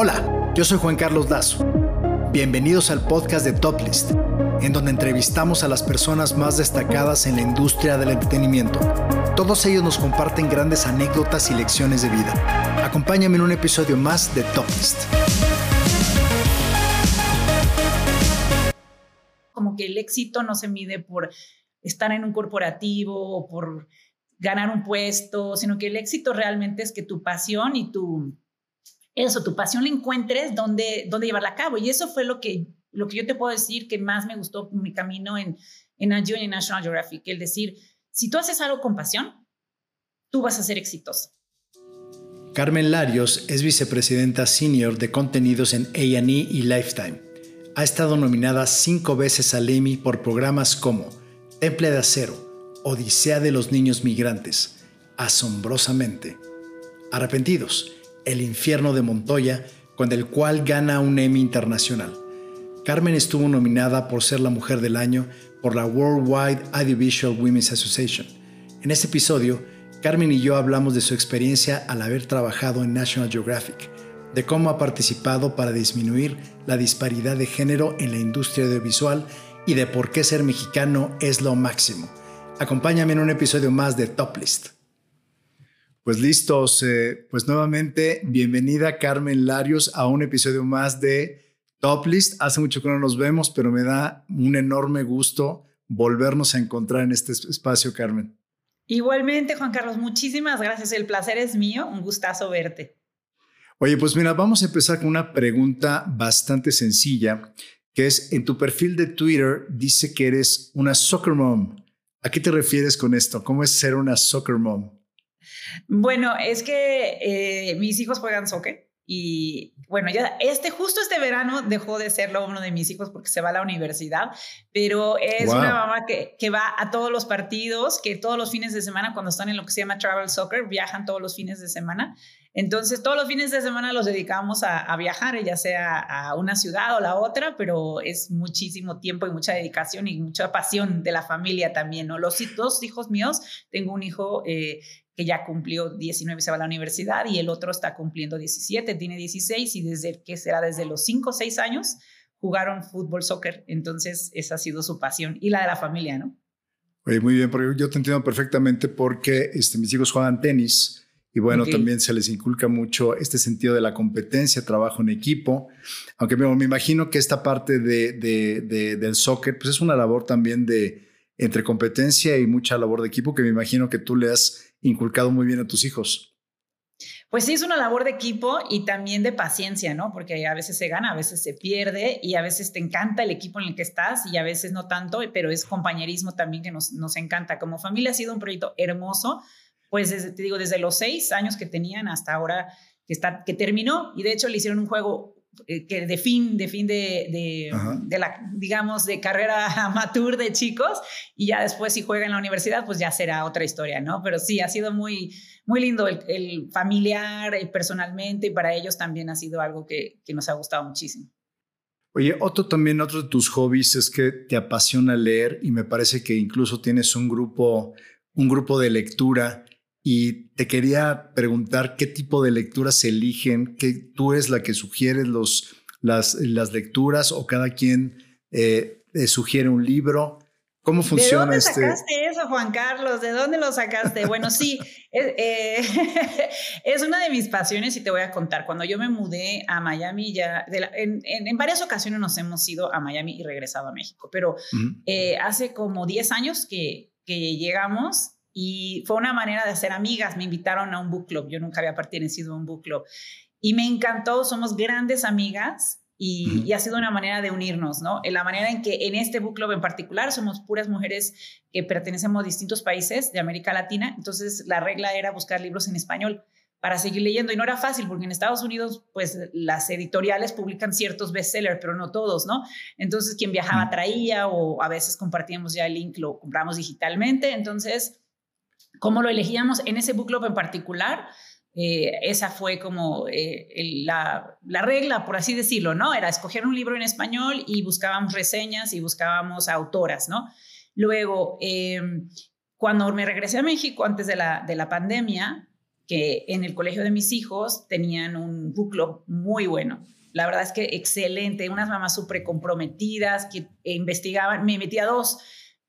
Hola, yo soy Juan Carlos Lazo. Bienvenidos al podcast de Toplist, en donde entrevistamos a las personas más destacadas en la industria del entretenimiento. Todos ellos nos comparten grandes anécdotas y lecciones de vida. Acompáñame en un episodio más de Toplist. Como que el éxito no se mide por estar en un corporativo o por ganar un puesto, sino que el éxito realmente es que tu pasión y tu eso, tu pasión la encuentres dónde, dónde llevarla a cabo. Y eso fue lo que, lo que yo te puedo decir que más me gustó mi camino en, en y en National Geographic, el decir, si tú haces algo con pasión, tú vas a ser exitoso. Carmen Larios es vicepresidenta senior de contenidos en A&E y Lifetime. Ha estado nominada cinco veces al Emmy por programas como Temple de Acero, Odisea de los Niños Migrantes, Asombrosamente, Arrepentidos, el infierno de Montoya, con el cual gana un Emmy internacional. Carmen estuvo nominada por ser la mujer del año por la Worldwide Audiovisual Women's Association. En este episodio, Carmen y yo hablamos de su experiencia al haber trabajado en National Geographic, de cómo ha participado para disminuir la disparidad de género en la industria audiovisual y de por qué ser mexicano es lo máximo. Acompáñame en un episodio más de Top List. Pues listos, eh, pues nuevamente bienvenida Carmen Larios a un episodio más de Top List. Hace mucho que no nos vemos, pero me da un enorme gusto volvernos a encontrar en este espacio, Carmen. Igualmente, Juan Carlos, muchísimas gracias. El placer es mío, un gustazo verte. Oye, pues mira, vamos a empezar con una pregunta bastante sencilla, que es, en tu perfil de Twitter dice que eres una soccer mom. ¿A qué te refieres con esto? ¿Cómo es ser una soccer mom? Bueno, es que eh, mis hijos juegan soccer y bueno, ya este justo este verano dejó de serlo uno de mis hijos porque se va a la universidad, pero es una mamá que, que, va a todos los partidos, que todos los fines de semana cuando están en lo que se llama travel soccer, viajan todos los fines de semana. Entonces, todos los fines de semana los dedicamos a, a viajar, ya sea a una ciudad o la otra, pero es muchísimo tiempo y mucha dedicación y mucha pasión de la familia también, ¿no? Los dos hijos míos, tengo un hijo eh, que ya cumplió 19 y se va a la universidad y el otro está cumpliendo 17, tiene 16 y desde que será desde los 5 o 6 años jugaron fútbol, soccer, entonces esa ha sido su pasión y la de la familia, ¿no? Oye, muy bien, porque yo te entiendo perfectamente porque este, mis hijos juegan tenis y bueno, también se les inculca mucho este sentido de la competencia, trabajo en equipo, aunque me, me imagino que esta parte de, de, del soccer pues es una labor también de entre competencia y mucha labor de equipo que me imagino que tú le has inculcado muy bien a tus hijos. Pues sí, es una labor de equipo y también de paciencia, ¿no? Porque a veces se gana, a veces se pierde y a veces te encanta el equipo en el que estás y a veces no tanto, pero es compañerismo también que nos, nos encanta. Como familia ha sido un proyecto hermoso, pues te digo, desde los seis años que tenían hasta ahora que, está, que terminó y de hecho le hicieron un juego que de fin, de fin de, de, la, digamos, de carrera amateur de chicos y ya después si juega en la universidad, pues ya será otra historia, ¿no? Pero sí, ha sido muy, muy lindo el, familiar, y personalmente y para ellos también ha sido algo que, que nos ha gustado muchísimo. Oye, otro también, otro de tus hobbies es que te apasiona leer y me parece que incluso tienes un grupo, un grupo de lectura y te quería preguntar qué tipo de lecturas se eligen, que tú eres la que sugiere los, las, las lecturas o cada quien eh, eh, sugiere un libro. ¿Cómo funciona ¿De dónde este? sacaste eso, Juan Carlos? ¿De dónde lo sacaste? Bueno, sí, es, eh, es, una de mis pasiones y te voy a contar. Cuando yo me mudé a Miami, ya en, en, varias ocasiones nos hemos ido a Miami y regresado a México, pero hace como 10 años que, que llegamos y fue una manera de hacer amigas. Me invitaron a un book club. Yo nunca había pertenecido a un book club. Y me encantó. Somos grandes amigas y, ha sido una manera de unirnos, ¿no? En la manera en que en este book club en particular somos puras mujeres que pertenecemos a distintos países de América Latina. Entonces la regla era buscar libros en español para seguir leyendo. Y no era fácil porque en Estados Unidos, pues las editoriales publican ciertos bestsellers, pero no todos, ¿no? Entonces quien viajaba traía o a veces compartíamos ya el link, lo compramos digitalmente. Entonces ¿Cómo lo elegíamos en ese book club en particular? Eh, esa fue como eh, la, regla, por así decirlo, ¿no? Era escoger un libro en español y buscábamos reseñas y buscábamos autoras, ¿no? Luego, em, cuando me regresé a México antes de la, de la pandemia, que en el colegio de mis hijos tenían un book club muy bueno. La verdad es que excelente, unas mamás súper comprometidas que investigaban, me metí a dos,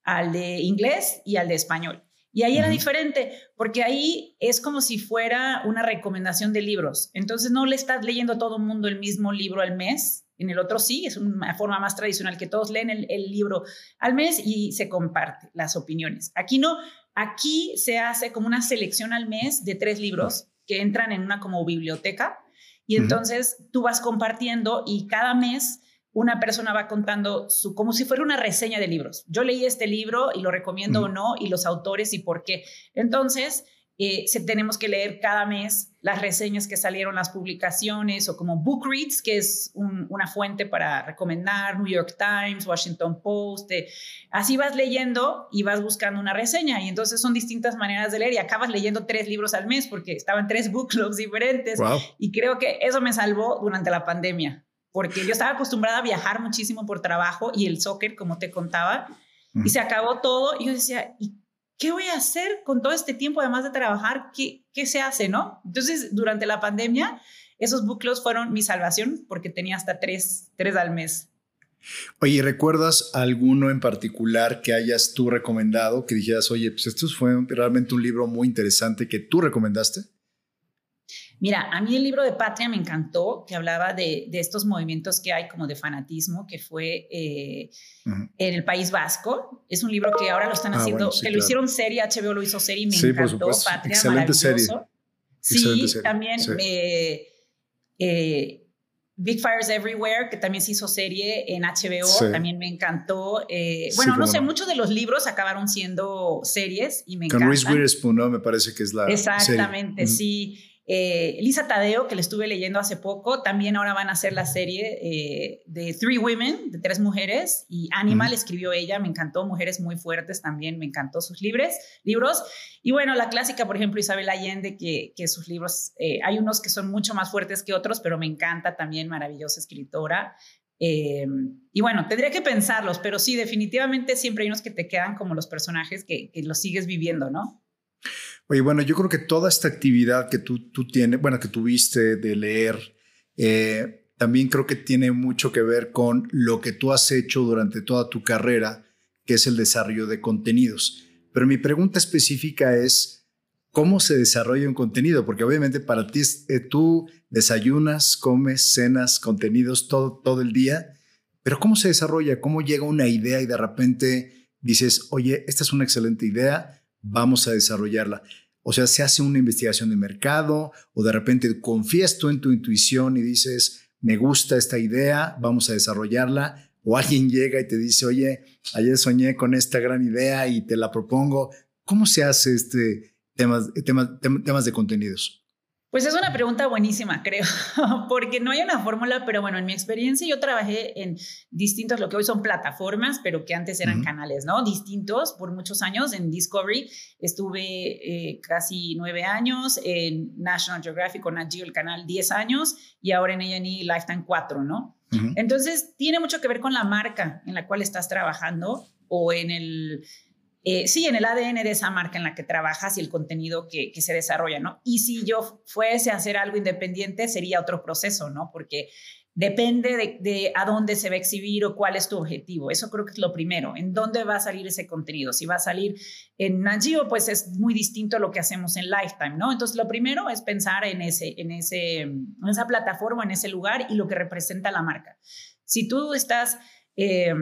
al de inglés y al de español. Y ahí era diferente, porque ahí es como si fuera una recomendación de libros. Entonces no le estás leyendo a todo el mundo el mismo libro al mes. En el otro sí, es una forma más tradicional que todos leen el, el libro al mes y se comparte las opiniones. Aquí no, aquí se hace como una selección al mes de tres libros que entran en una como biblioteca y entonces tú vas compartiendo y cada mes una persona va contando su, como si fuera una reseña de libros. Yo leí este libro y lo recomiendo o no, y los autores y por qué. Entonces, eh, tenemos que leer cada mes las reseñas que salieron, las publicaciones o como book reads, que es una fuente para recomendar, New York Times, Washington Post. así vas leyendo y vas buscando una reseña y entonces son distintas maneras de leer y acabas leyendo tres libros al mes porque estaban tres book clubs diferentes y creo que eso me salvó durante la pandemia porque yo estaba acostumbrada a viajar muchísimo por trabajo y el soccer, como te contaba, y se acabó todo. Y yo decía, ¿y qué voy a hacer con todo este tiempo, además de trabajar? ¿Qué, qué se hace, no? Entonces, durante la pandemia, esos buclos fueron mi salvación porque tenía hasta tres, tres al mes. Oye, ¿recuerdas alguno en particular que hayas tú recomendado, que dijeras, oye, pues esto fue realmente un libro muy interesante que tú recomendaste? Mira, a mí el libro de Patria me encantó, que hablaba de, estos movimientos que hay como de fanatismo, que fue eh, en el País Vasco. Es un libro que ahora lo están ah, haciendo, que lo hicieron serie, HBO lo hizo serie y me encantó. Patria, Excelente serie. Sí, también eh, Big Fires Everywhere, que también se hizo serie en HBO, también me encantó. Eh, bueno, no sé, muchos de los libros acabaron siendo series y me encantan. Con Reese Witherspoon, ¿no? Me parece que es la Exactamente, sí. Eh, Lisa Tadeo, que le estuve leyendo hace poco, también ahora van a hacer la serie eh, de Three Women, de tres mujeres, y Animal escribió ella, me encantó, Mujeres muy fuertes también, me encantó sus libros. libros. Y bueno, la clásica, por ejemplo, Isabel Allende, que, que sus libros, eh, hay unos que son mucho más fuertes que otros, pero me encanta también, maravillosa escritora. y bueno, tendría que pensarlos, pero sí, definitivamente siempre hay unos que te quedan como los personajes que, que los sigues viviendo, ¿no? Oye, bueno, yo creo que toda esta actividad que tú, tú tienes, bueno, que tuviste de leer, eh, también creo que tiene mucho que ver con lo que tú has hecho durante toda tu carrera, que es el desarrollo de contenidos. Pero mi pregunta específica es, ¿cómo se desarrolla un contenido? Porque obviamente para ti eh, tú desayunas, comes, cenas, contenidos todo, todo el día, pero ¿cómo se desarrolla? ¿Cómo llega una idea y de repente dices, oye, esta es una excelente idea, vamos a desarrollarla. O sea, se hace una investigación de mercado o de repente confías tú en tu intuición y dices, me gusta esta idea, vamos a desarrollarla. O alguien llega y te dice, oye, ayer soñé con esta gran idea y te la propongo. ¿Cómo se hace este temas, temas de contenidos? Pues es una pregunta buenísima, creo, porque no hay una fórmula, pero bueno, en mi experiencia yo trabajé en distintos, lo que hoy son plataformas, pero que antes eran canales, ¿no? Distintos por muchos años. En Discovery estuve eh, casi nueve años, en National Geographic con Nat el canal diez años y ahora en A&E Lifetime cuatro, ¿no? Entonces, tiene mucho que ver con la marca en la cual estás trabajando o en el eh, sí, en el ADN de esa marca en la que trabajas y el contenido que, se desarrolla, ¿no? Y si yo fuese a hacer algo independiente, sería otro proceso, ¿no? Porque depende de, a dónde se va a exhibir o cuál es tu objetivo. Eso creo que es lo primero. ¿En dónde va a salir ese contenido? Si va a salir en Nagio, pues es muy distinto a lo que hacemos en Lifetime, ¿no? Entonces, lo primero es pensar en, ese, en, ese, en esa plataforma, en ese lugar y lo que representa la marca. Si tú estás... Eh,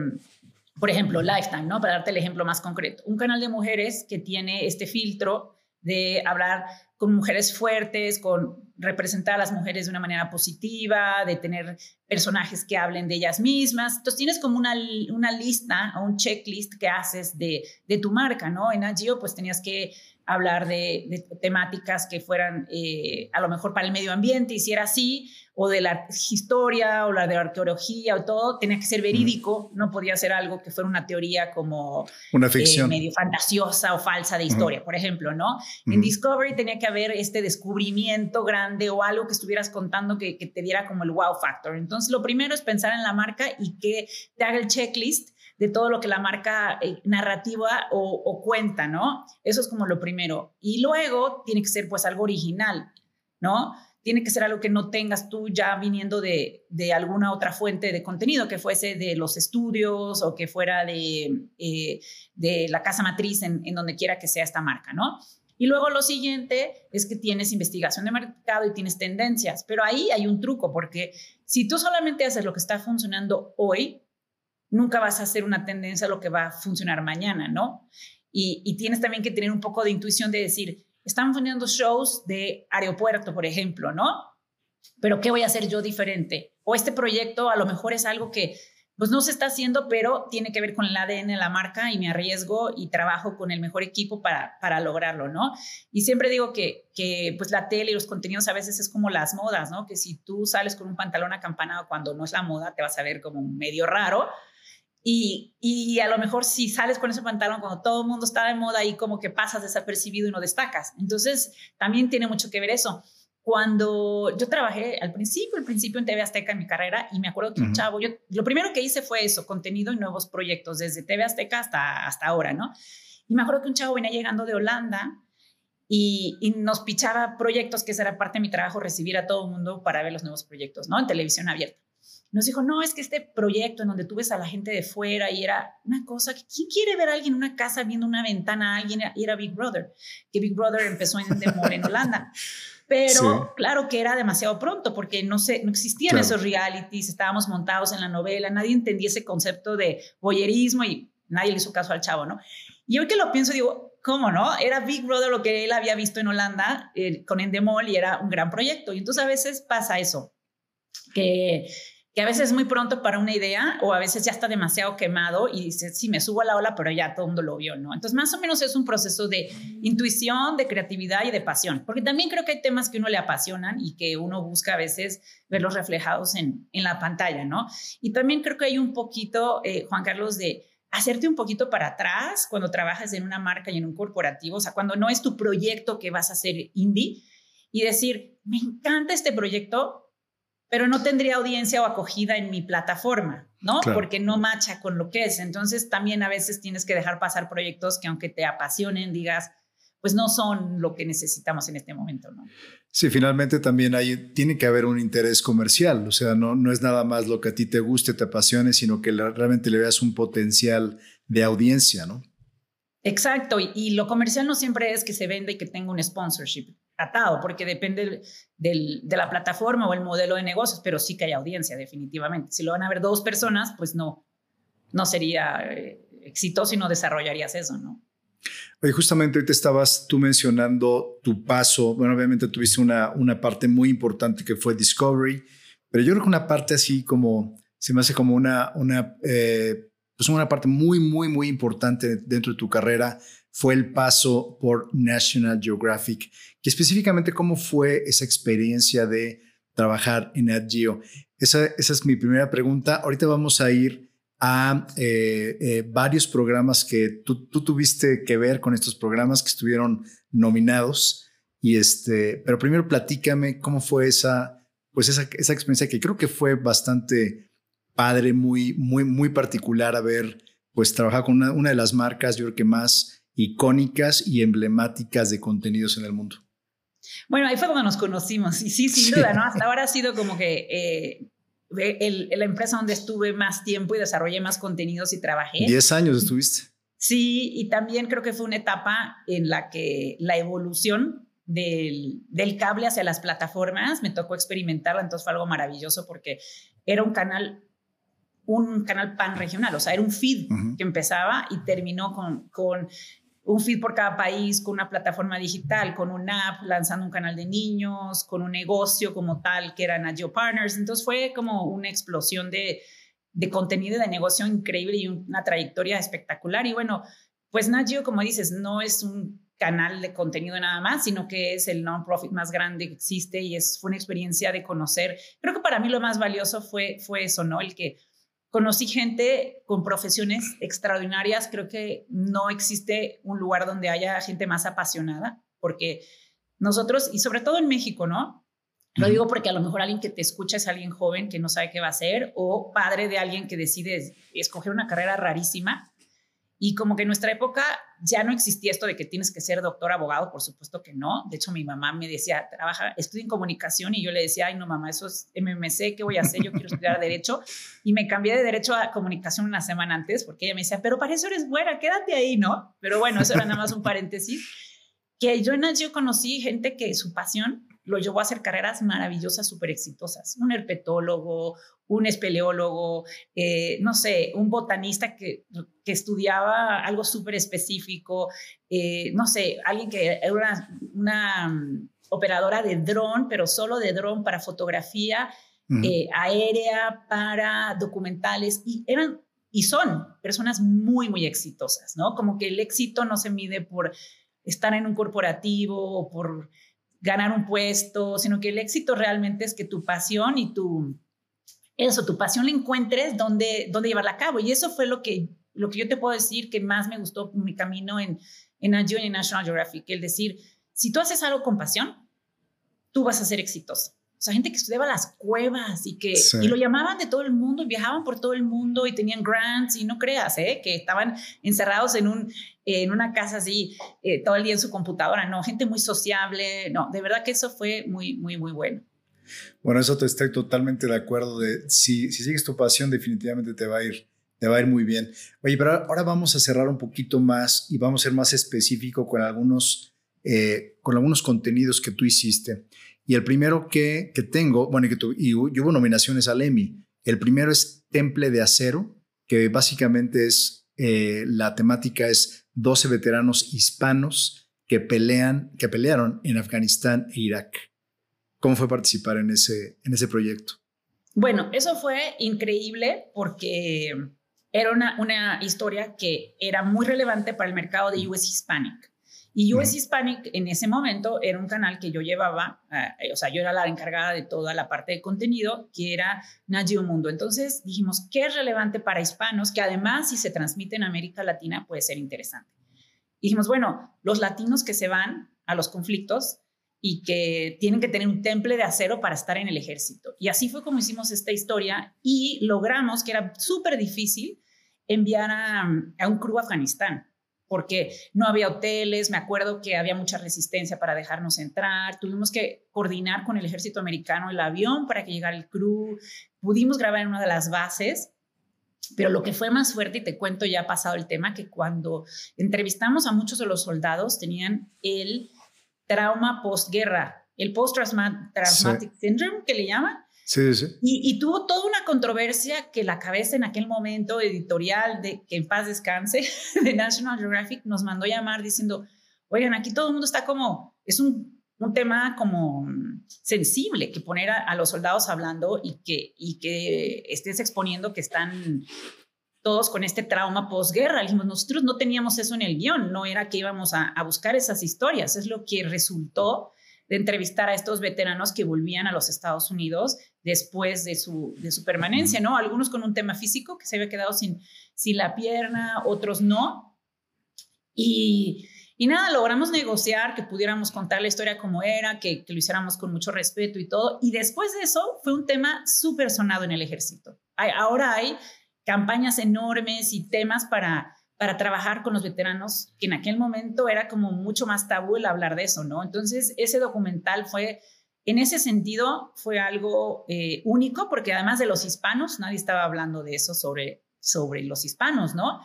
por ejemplo, Lifetime, ¿no? Para darte el ejemplo más concreto. Un canal de mujeres que tiene este filtro de hablar con mujeres fuertes, con representar a las mujeres de una manera positiva, de tener personajes que hablen de ellas mismas. Entonces tienes como una, una lista o un checklist que haces de, de tu marca, ¿no? En Agio pues tenías que hablar de, temáticas que fueran eh, a lo mejor para el medio ambiente, y si era así, o de la historia, o la de la arqueología, o todo, tenía que ser verídico, no podía ser algo que fuera una teoría como una ficción. Eh, medio fantasiosa o falsa de historia, por ejemplo, ¿no? En Discovery tenía que haber este descubrimiento grande o algo que estuvieras contando que, que te diera como el wow factor. Entonces, lo primero es pensar en la marca y que te haga el checklist de todo lo que la marca eh, narrativa o, cuenta, ¿no? Eso es como lo primero. Y luego tiene que ser pues algo original, ¿no? Tiene que ser algo que no tengas tú ya viniendo de, de alguna otra fuente de contenido, que fuese de los estudios o que fuera de, eh, de la casa matriz en, en donde quiera que sea esta marca, ¿no? Y luego lo siguiente es que tienes investigación de mercado y tienes tendencias, pero ahí hay un truco, porque si tú solamente haces lo que está funcionando hoy, nunca vas a hacer una tendencia a lo que va a funcionar mañana, ¿no? Y, tienes también que tener un poco de intuición de decir, están funcionando shows de aeropuerto, por ejemplo, ¿no? Pero ¿qué voy a hacer yo diferente? O este proyecto a lo mejor es algo que pues no se está haciendo, pero tiene que ver con el ADN de la marca y me arriesgo y trabajo con el mejor equipo para, para lograrlo, ¿no? Y siempre digo que, que pues la tele y los contenidos a veces es como las modas, ¿no? Que si tú sales con un pantalón acampanado cuando no es la moda, te vas a ver como medio raro. Y, y, a lo mejor si sales con ese pantalón cuando todo el mundo está de moda y como que pasas desapercibido y no destacas. Entonces, también tiene mucho que ver eso cuando yo trabajé al principio, al principio en TV Azteca en mi carrera, y me acuerdo que un chavo, yo lo primero que hice fue eso, contenido y nuevos proyectos, desde TV Azteca hasta, hasta ahora, ¿no? Y me acuerdo que un chavo venía llegando de Holanda y, y, nos pichaba proyectos, que esa era parte de mi trabajo, recibir a todo el mundo para ver los nuevos proyectos, ¿no? En televisión abierta. Nos dijo, no, es que este proyecto en donde tú ves a la gente de fuera y era una cosa que, ¿quién quiere ver a alguien en una casa viendo una ventana a alguien? Y era Big Brother, que Big Brother empezó en Demol en Holanda. Pero claro que era demasiado pronto porque no, se, no existían esos realities, estábamos montados en la novela, nadie entendía ese concepto de boyerismo y nadie le hizo caso al chavo, ¿no? Y hoy que lo pienso, digo, ¿cómo no? Era Big Brother lo que él había visto en Holanda eh, con Endemol y era un gran proyecto. Y entonces a veces pasa eso, que que a veces es muy pronto para una idea o a veces ya está demasiado quemado y dices, sí, me subo a la ola, pero ya todo el mundo lo vio, ¿no? Entonces, más o menos es un proceso de intuición, de creatividad y de pasión, porque también creo que hay temas que uno le apasionan y que uno busca a veces verlos reflejados en, en la pantalla, ¿no? Y también creo que hay un poquito, eh, Juan Carlos, de hacerte un poquito para atrás cuando trabajas en una marca y en un corporativo, o sea, cuando no es tu proyecto que vas a hacer indie y decir, me encanta este proyecto, pero no tendría audiencia o acogida en mi plataforma, ¿no? Porque no macha con lo que es. Entonces también a veces tienes que dejar pasar proyectos que aunque te apasionen, digas, pues no son lo que necesitamos en este momento, ¿no? Sí, finalmente también hay, tiene que haber un interés comercial, o sea, no, no es nada más lo que a ti te guste, te apasione, sino que realmente le veas un potencial de audiencia, ¿no? Exacto, y, y, lo comercial no siempre es que se venda y que tenga un sponsorship atado, porque depende del, de la plataforma o el modelo de negocios, pero sí que hay audiencia, definitivamente. Si lo van a ver dos personas, pues no, no sería eh, exitoso y no desarrollarías eso, ¿no? Justamente hoy te estabas tú mencionando tu paso, bueno, obviamente tuviste una, una parte muy importante que fue Discovery, pero yo creo que una parte así como, se me hace como una, una, eh, pues una parte muy, muy, muy importante dentro de tu carrera fue el paso por National Geographic, que específicamente cómo fue esa experiencia de trabajar en Nat. Esa, esa es mi primera pregunta. Ahorita vamos a ir a eh, eh, varios programas que tú, tú, tuviste que ver con estos programas que estuvieron nominados. Y este, pero primero platícame cómo fue esa, pues esa, esa experiencia que creo que fue bastante padre, muy, muy, muy particular haber pues trabajado con una, una de las marcas, yo creo que más icónicas y emblemáticas de contenidos en el mundo. Bueno, ahí fue donde nos conocimos y sí, sin duda, ¿no? Hasta ahora ha sido como que eh, la empresa donde estuve más tiempo y desarrollé más contenidos y trabajé. Diez años estuviste. Sí, y también creo que fue una etapa en la que la evolución del, del, cable hacia las plataformas me tocó experimentarla, entonces fue algo maravilloso porque era un canal un canal pan regional, o sea, era un feed que empezaba y terminó con, con un feed por cada país, con una plataforma digital, con una app, lanzando un canal de niños, con un negocio como tal, que era Nagio Partners. Entonces fue como una explosión de, de contenido y de negocio increíble y una trayectoria espectacular. Y bueno, pues Nagio, como dices, no es un canal de contenido nada más, sino que es el non-profit más grande que existe y es, fue una experiencia de conocer. Creo que para mí lo más valioso fue, fue eso, ¿no? El que Conocí gente con profesiones extraordinarias. Creo que no existe un lugar donde haya gente más apasionada, porque nosotros, y sobre todo en México, ¿no? Lo digo porque a lo mejor alguien que te escucha es alguien joven que no sabe qué va a hacer o padre de alguien que decide escoger una carrera rarísima. Y como que en nuestra época ya no existía esto de que tienes que ser doctor abogado, por supuesto que no. De hecho, mi mamá me decía, trabaja, estudia en comunicación y yo le decía, ay, no, mamá, eso es MMC, ¿qué voy a hacer? Yo quiero estudiar derecho. Y me cambié de derecho a comunicación una semana antes porque ella me decía, pero para eso eres buena, quédate ahí, ¿no? Pero bueno, eso era nada más un paréntesis. Que yo en yo conocí gente que su pasión lo llevó a hacer carreras maravillosas, súper exitosas. Un herpetólogo, un espeleólogo, eh, no sé, un botanista que, que estudiaba algo súper específico, eh, no sé, alguien que era una, una mm, operadora de dron, pero solo de dron para fotografía eh, aérea, para documentales, y eran y son personas muy, muy exitosas, ¿no? Como que el éxito no se mide por estar en un corporativo o por ganar un puesto, sino que el éxito realmente es que tu pasión y tu, eso, tu pasión la encuentres donde, donde llevarla a cabo. Y eso fue lo que, lo que yo te puedo decir que más me gustó mi camino en, en National Geographic, el decir, si tú haces algo con pasión, tú vas a ser exitoso. O sea, gente que estudiaba las cuevas y que y lo llamaban de todo el mundo y viajaban por todo el mundo y tenían grants y no creas, ¿eh? que estaban encerrados en, un, en una casa así eh, todo el día en su computadora. No, gente muy sociable. No, de verdad que eso fue muy, muy, muy bueno. Bueno, eso te estoy totalmente de acuerdo. De, si, si sigues tu pasión, definitivamente te va a ir te va a ir muy bien. Oye, pero ahora vamos a cerrar un poquito más y vamos a ser más específico con algunos, eh, con algunos contenidos que tú hiciste. Y el primero que, que tengo, bueno, y, que y, hubo nominaciones al Emmy. El primero es Temple de Acero, que básicamente es, eh, la temática es 12 veteranos hispanos que, pelean, que pelearon en Afganistán e Irak. ¿Cómo fue participar en ese, en ese proyecto? Bueno, eso fue increíble porque era una, una historia que era muy relevante para el mercado de US Hispanic. Y US Hispanic en ese momento era un canal que yo llevaba, eh, o sea, yo era la encargada de toda la parte de contenido, que era Nagio Mundo. Entonces dijimos, ¿qué es relevante para hispanos? Que además, si se transmite en América Latina, puede ser interesante. dijimos, bueno, los latinos que se van a los conflictos y que tienen que tener un temple de acero para estar en el ejército. Y así fue como hicimos esta historia y logramos, que era súper difícil, enviar a, a un crew a Afganistán porque no había hoteles, me acuerdo que había mucha resistencia para dejarnos entrar, tuvimos que coordinar con el ejército americano el avión para que llegara el crew, pudimos grabar en una de las bases, pero lo que fue más fuerte, y te cuento ya pasado el tema, que cuando entrevistamos a muchos de los soldados tenían el trauma postguerra, el post-traumatic syndrome que le llaman, Sí, sí. Y, tuvo toda una controversia que la cabeza en aquel momento editorial de que en paz descanse de National Geographic nos mandó llamar diciendo, oigan, aquí todo el mundo está como, es un, un tema como sensible que poner a, los soldados hablando y que, y que estés exponiendo que están todos con este trauma posguerra. Dijimos, nosotros no teníamos eso en el guion, no era que íbamos a, a buscar esas historias, es lo que resultó de entrevistar a estos veteranos que volvían a los Estados Unidos después de su, de su permanencia, ¿no? Algunos con un tema físico que se había quedado sin, sin la pierna, otros no. Y, y nada, logramos negociar que pudiéramos contar la historia como era, que, que, lo hiciéramos con mucho respeto y todo. Y después de eso fue un tema súper sonado en el ejército. Hay, ahora hay campañas enormes y temas para para trabajar con los veteranos, que en aquel momento era como mucho más tabú el hablar de eso, ¿no? Entonces, ese documental fue, en ese sentido, fue algo eh, único, porque además de los hispanos, nadie estaba hablando de eso sobre, sobre los hispanos, ¿no?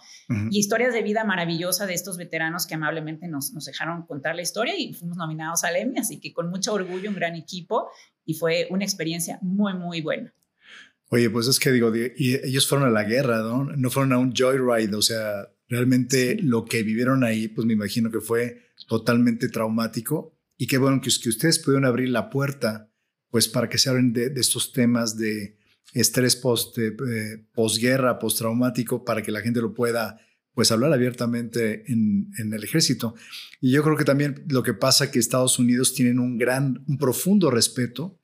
Y historias de vida maravillosa de estos veteranos que amablemente nos, nos dejaron contar la historia y fuimos nominados al Emmy, así que con mucho orgullo, un gran equipo, y fue una experiencia muy, muy buena. Oye, pues es que digo, y ellos fueron a la guerra, ¿no? No fueron a un joyride, o sea, Realmente lo que vivieron ahí, pues me imagino que fue totalmente traumático y qué bueno que, que ustedes pudieron abrir la puerta, pues para que se hablen de, estos temas de estrés post, eh, posguerra, postraumático, para que la gente lo pueda pues hablar abiertamente en, en, el ejército. Y yo creo que también lo que pasa es que Estados Unidos tienen un gran, un profundo respeto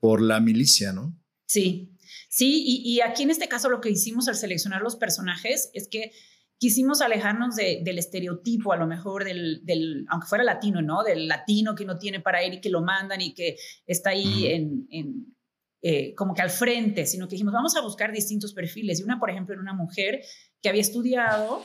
por la milicia, ¿no? Sí, sí, y, y aquí en este caso lo que hicimos al seleccionar los personajes es que quisimos alejarnos del estereotipo, a lo mejor del, aunque fuera latino, ¿no? Del latino que no tiene para ir y que lo mandan y que está ahí en, eh, como que al frente, sino que dijimos, vamos a buscar distintos perfiles. Y una, por ejemplo, era una mujer que había estudiado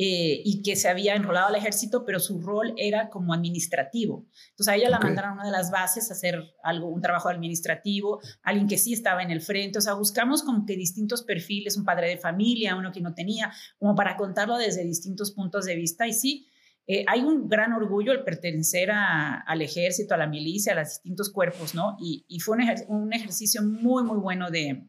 eh, y que se había enrolado al ejército, pero su rol era como administrativo. Entonces a ella la mandaron a una de las bases a hacer algo, un trabajo administrativo, alguien que sí estaba en el frente. O sea, buscamos como que distintos perfiles, un padre de familia, uno que no tenía, como para contarlo desde distintos puntos de vista. Y sí, eh, hay un gran orgullo el pertenecer al ejército, a la milicia, a los distintos cuerpos, ¿no? Y, fue un, ejercicio muy, muy bueno de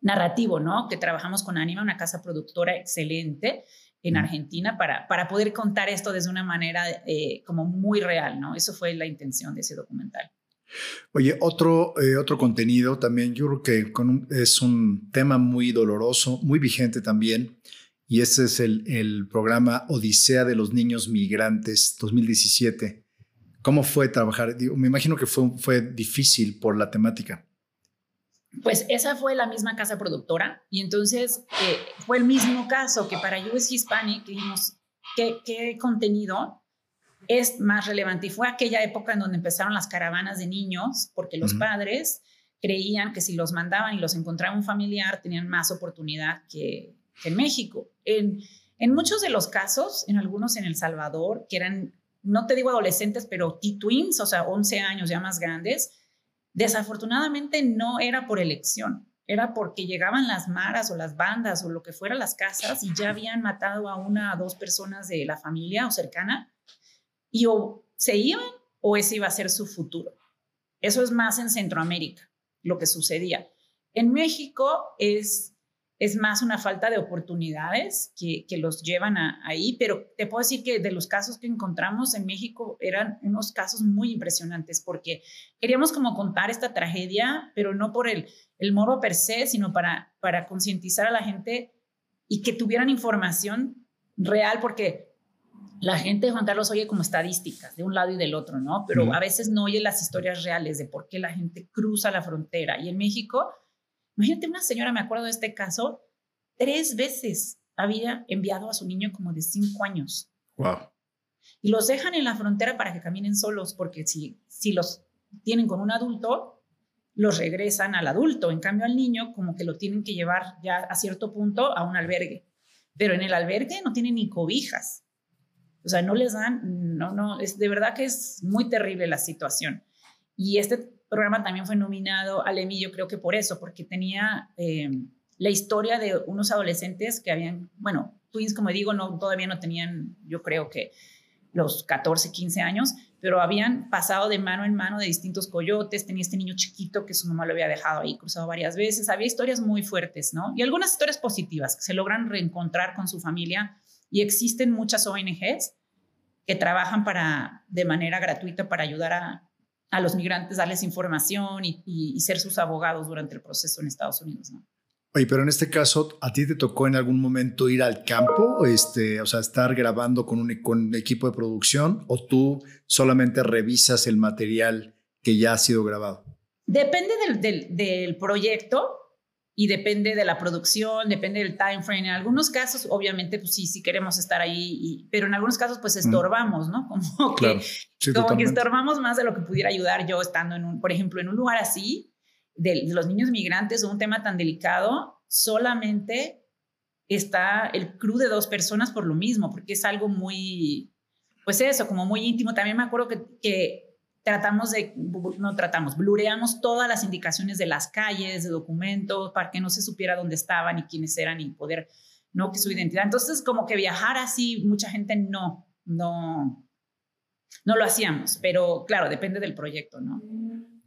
narrativo, ¿no? Que trabajamos con Anima, una casa productora excelente, en Argentina para, para poder contar esto desde una manera eh, como muy real, ¿no? Eso fue la intención de ese documental. Oye, otro, eh, otro contenido también, yo creo que es un tema muy doloroso, muy vigente también, y ese es el, el programa Odisea de los Niños Migrantes 2017. ¿Cómo fue trabajar? me imagino que fue, fue difícil por la temática. Pues esa fue la misma casa productora y entonces eh, fue el mismo caso que para US Hispanic dijimos, ¿qué, ¿qué contenido es más relevante? Y fue aquella época en donde empezaron las caravanas de niños porque los padres creían que si los mandaban y los encontraba un familiar tenían más oportunidad que, en México. En, en muchos de los casos, en algunos en El Salvador, que eran, no te digo adolescentes, pero T-twins, o sea, 11 años ya más grandes, Desafortunadamente no era por elección, era porque llegaban las maras o las bandas o lo que fuera las casas y ya habían matado a una o dos personas de la familia o cercana y o se iban o ese iba a ser su futuro. Eso es más en Centroamérica, lo que sucedía. En México es es más una falta de oportunidades que, los llevan ahí, pero te puedo decir que de los casos que encontramos en México eran unos casos muy impresionantes porque queríamos como contar esta tragedia, pero no por el, el moro per se, sino para, para concientizar a la gente y que tuvieran información real, porque la gente, Juan Carlos, oye como estadísticas de un lado y del otro, ¿no? Pero a veces no oye las historias reales de por qué la gente cruza la frontera. Y en México Imagínate una señora, me acuerdo de este caso, tres veces había enviado a su niño como de cinco años. Wow. Y los dejan en la frontera para que caminen solos, porque si, si los tienen con un adulto, los regresan al adulto. En cambio, al niño, como que lo tienen que llevar ya a cierto punto a un albergue. Pero en el albergue no tienen ni cobijas. O sea, no les dan, no, no, es de verdad que es muy terrible la situación. Y este programa también fue nominado al Emmy, yo creo que por eso, porque tenía eh, la historia de unos adolescentes que habían, bueno, twins, como digo, no, todavía no tenían, yo creo que los 14, 15 años, pero habían pasado de mano en mano de distintos coyotes, tenía este niño chiquito que su mamá lo había dejado ahí cruzado varias veces, había historias muy fuertes, ¿no? Y algunas historias positivas, que se logran reencontrar con su familia y existen muchas ONGs que trabajan para, de manera gratuita para ayudar a, a los migrantes, darles información y, ser sus abogados durante el proceso en Estados Unidos. ¿no? Oye, pero en este caso, ¿a ti te tocó en algún momento ir al campo, este, o sea, estar grabando con un, con equipo de producción o tú solamente revisas el material que ya ha sido grabado? Depende del, del, del proyecto y depende de la producción, depende del time frame. En algunos casos, obviamente, pues sí, sí queremos estar ahí, pero en algunos casos, pues estorbamos, ¿no? Como, que, como que estorbamos más de lo que pudiera ayudar yo estando en un, por ejemplo, en un lugar así, de, los niños migrantes, o un tema tan delicado, solamente está el crew de dos personas por lo mismo, porque es algo muy, pues eso, como muy íntimo. También me acuerdo que, que tratamos de, no tratamos, blureamos todas las indicaciones de las calles, de documentos, para que no se supiera dónde estaban y quiénes eran y poder, no, que su identidad. Entonces, como que viajar así, mucha gente no, no, no lo hacíamos, pero claro, depende del proyecto, ¿no?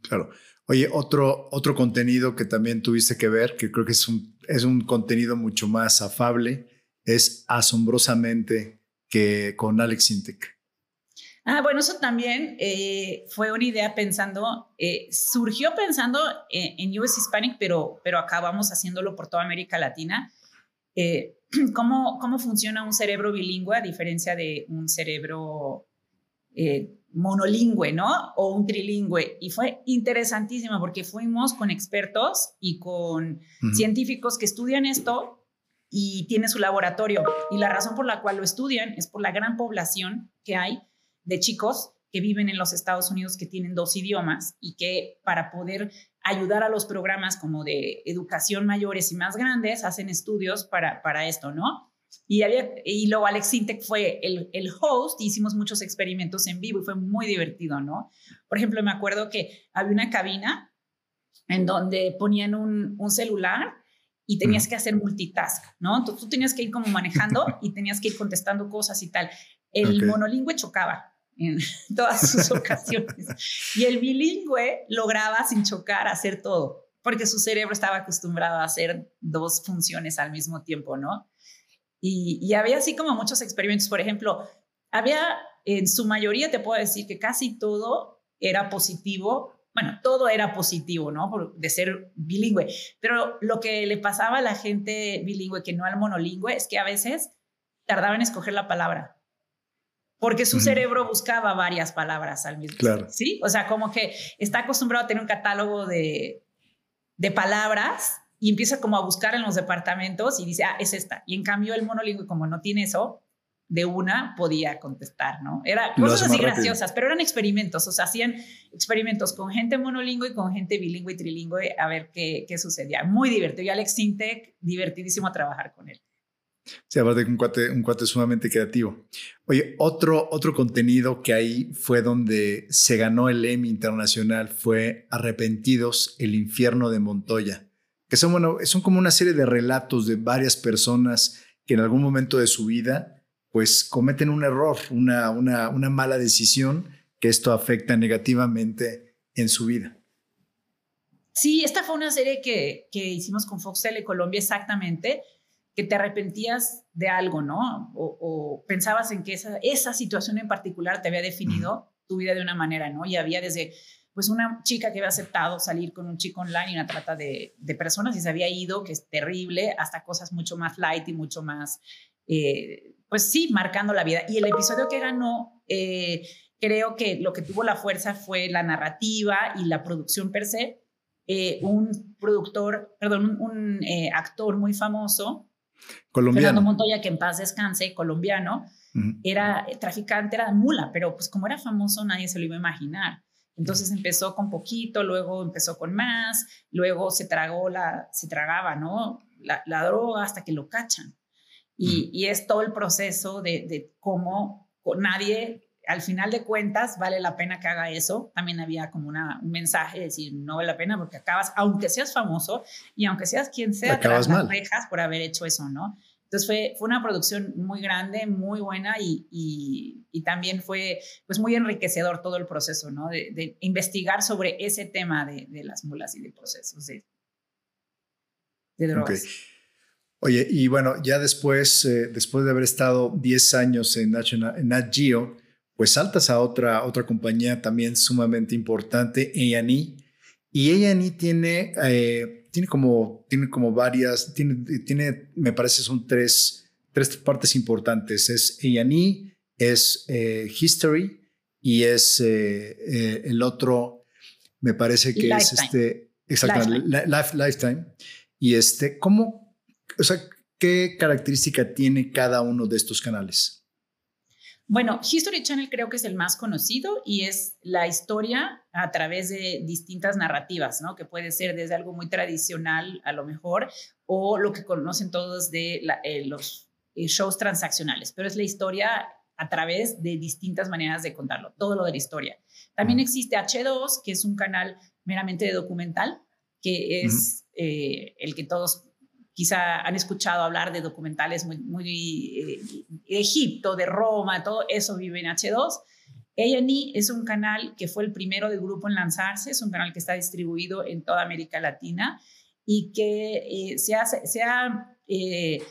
Claro. Oye, otro, otro contenido que también tuviste que ver, que creo que es un, es un contenido mucho más afable, es asombrosamente que con Alex Intec. Ah, bueno, eso también eh, fue una idea pensando, eh, surgió pensando en, US Hispanic, pero, pero acabamos haciéndolo por toda América Latina. Eh, ¿cómo, ¿Cómo funciona un cerebro bilingüe a diferencia de un cerebro monolingüe, ¿no? O un trilingüe. Y fue interesantísimo porque fuimos con expertos y con científicos que estudian esto y tiene su laboratorio. Y la razón por la cual lo estudian es por la gran población que hay de chicos que viven en los Estados Unidos que tienen dos idiomas y que para poder ayudar a los programas como de educación mayores y más grandes hacen estudios para, para esto, ¿no? Y, y luego Alex Sintek fue el, el host, hicimos muchos experimentos en vivo y fue muy divertido, ¿no? Por ejemplo, me acuerdo que había una cabina en donde ponían un, un celular y tenías que hacer multitask, ¿no? Entonces tú tenías que ir como manejando y tenías que ir contestando cosas y tal. El monolingüe chocaba en todas sus ocasiones y el bilingüe lograba sin chocar hacer todo, porque su cerebro estaba acostumbrado a hacer dos funciones al mismo tiempo, ¿no? Y, y había así como muchos experimentos, por ejemplo, había en su mayoría, te puedo decir que casi todo era positivo bueno, todo era positivo, ¿no? De ser bilingüe. Pero lo que le pasaba a la gente bilingüe que no al monolingüe es que a veces tardaba en escoger la palabra. Porque su cerebro buscaba varias palabras al mismo tiempo. Claro. Sí, o sea, como que está acostumbrado a tener un catálogo de, de palabras y empieza como a buscar en los departamentos y dice, ah, es esta. Y en cambio el monolingüe, como no tiene eso, de una podía contestar, ¿no? Era cosas así graciosas, pero eran experimentos, o sea, hacían experimentos con gente monolingüe y con gente bilingüe y trilingüe a ver qué, qué sucedía. Muy divertido. Y Alex Sintek, divertidísimo trabajar con él. Sí, aparte un cuate, un cuate sumamente creativo. Oye, otro, otro contenido que ahí fue donde se ganó el Emmy Internacional fue Arrepentidos, el infierno de Montoya, que son, bueno, son como una serie de relatos de varias personas que en algún momento de su vida pues cometen un error, una, una, una mala decisión que esto afecta negativamente en su vida. Sí, esta fue una serie que, que hicimos con Fox Tele Colombia exactamente, que te arrepentías de algo, ¿no? O, pensabas en que esa, esa situación en particular te había definido tu vida de una manera, ¿no? Y había desde, pues, una chica que había aceptado salir con un chico online y una trata de, de personas y se había ido, que es terrible, hasta cosas mucho más light y mucho más eh, pues sí, marcando la vida. Y el episodio que ganó, eh, creo que lo que tuvo la fuerza fue la narrativa y la producción per se. Eh, un productor, perdón, un, actor muy famoso, colombiano. Fernando Montoya, que en paz descanse, colombiano, era traficante, era mula, pero pues como era famoso nadie se lo iba a imaginar. Entonces empezó con poquito, luego empezó con más, luego se tragó la, se tragaba, ¿no? la droga hasta que lo cachan. Y, es todo el proceso de, cómo nadie, al final de cuentas, vale la pena que haga eso. También había como una, un mensaje de decir, no vale la pena porque acabas, aunque seas famoso y aunque seas quien sea, acabas las rejas por haber hecho eso, ¿no? Entonces fue, fue una producción muy grande, muy buena y, y, también fue pues muy enriquecedor todo el proceso, ¿no? De, investigar sobre ese tema de, de, las mulas y de procesos de, drogas. Oye, y bueno, ya después, eh, después de haber estado 10 años en, en Nat Geo, pues saltas a otra, otra compañía también sumamente importante, A&E. Y A&E tiene, eh, tiene, como, tiene como varias, tiene, tiene, me parece son tres, tres partes importantes. Es A&E, es eh, History y es el otro, me parece que es este, exactamente, Lifetime. Y este, ¿cómo, o sea, ¿qué característica tiene cada uno de estos canales? Bueno, History Channel creo que es el más conocido y es la historia a través de distintas narrativas, ¿no? Que puede ser desde algo muy tradicional a lo mejor o lo que conocen todos de eh, los eh, shows transaccionales, pero es la historia a través de distintas maneras de contarlo, todo lo de la historia. También existe H2, que es un canal meramente de documental, que es eh, el que todos quizá han escuchado hablar de documentales muy, muy eh, Egipto, de Roma, todo eso vive en H2. A&E es un canal que fue el primero del grupo en lanzarse, es un canal que está distribuido en toda América Latina y que eh, se, hace, se ha eh,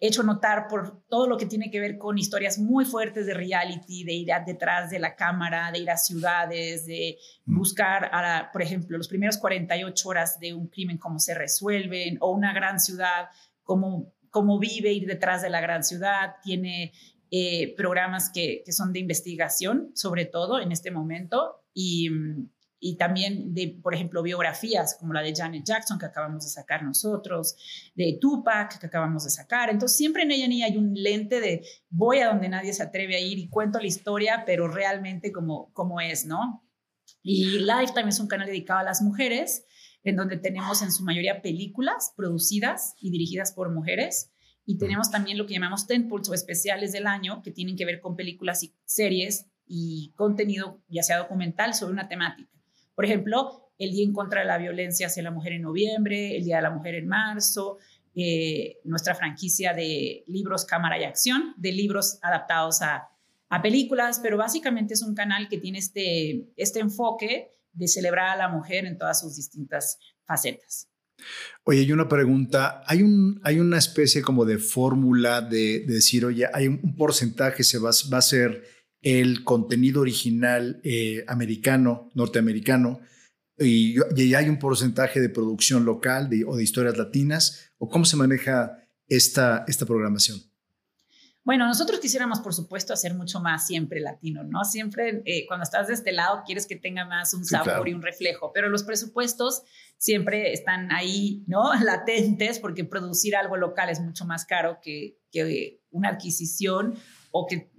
hecho notar por todo lo que tiene que ver con historias muy fuertes de reality, de ir detrás de la cámara, de ir a ciudades, de mm. buscar, a, por ejemplo, los primeros 48 horas de un crimen, cómo se resuelven, o una gran ciudad, cómo, cómo vive ir detrás de la gran ciudad. Tiene eh, programas que, que, son de investigación, sobre todo en este momento, y, y también de, por ejemplo, biografías como la de Janet Jackson que acabamos de sacar nosotros, de Tupac que acabamos de sacar. Entonces, siempre en ella hay un lente de voy a donde nadie se atreve a ir y cuento la historia, pero realmente como, como es, ¿no? Y Lifetime es un canal dedicado a las mujeres, en donde tenemos en su mayoría películas producidas y dirigidas por mujeres. Y tenemos también lo que llamamos temples o especiales del año, que tienen que ver con películas y series y contenido, ya sea documental, sobre una temática. Por ejemplo, el Día en contra de la Violencia hacia la Mujer en noviembre, el Día de la Mujer en marzo, eh, nuestra franquicia de libros Cámara y Acción, de libros adaptados a, películas, pero básicamente es un canal que tiene este, este enfoque de celebrar a la mujer en todas sus distintas facetas. Oye, hay una pregunta. ¿Hay, un, hay una especie como de fórmula de, decir, oye, hay un, porcentaje, se va, va, a ser el contenido original eh, americano, norteamericano, y, hay un porcentaje de producción local o de historias latinas, o cómo se maneja esta, esta programación? Bueno, nosotros quisiéramos, por supuesto, hacer mucho más siempre latino, ¿no? Siempre eh, cuando estás de este lado quieres que tenga más un sabor y un reflejo, pero los presupuestos siempre están ahí, ¿no? Latentes, porque producir algo local es mucho más caro que, que una adquisición o que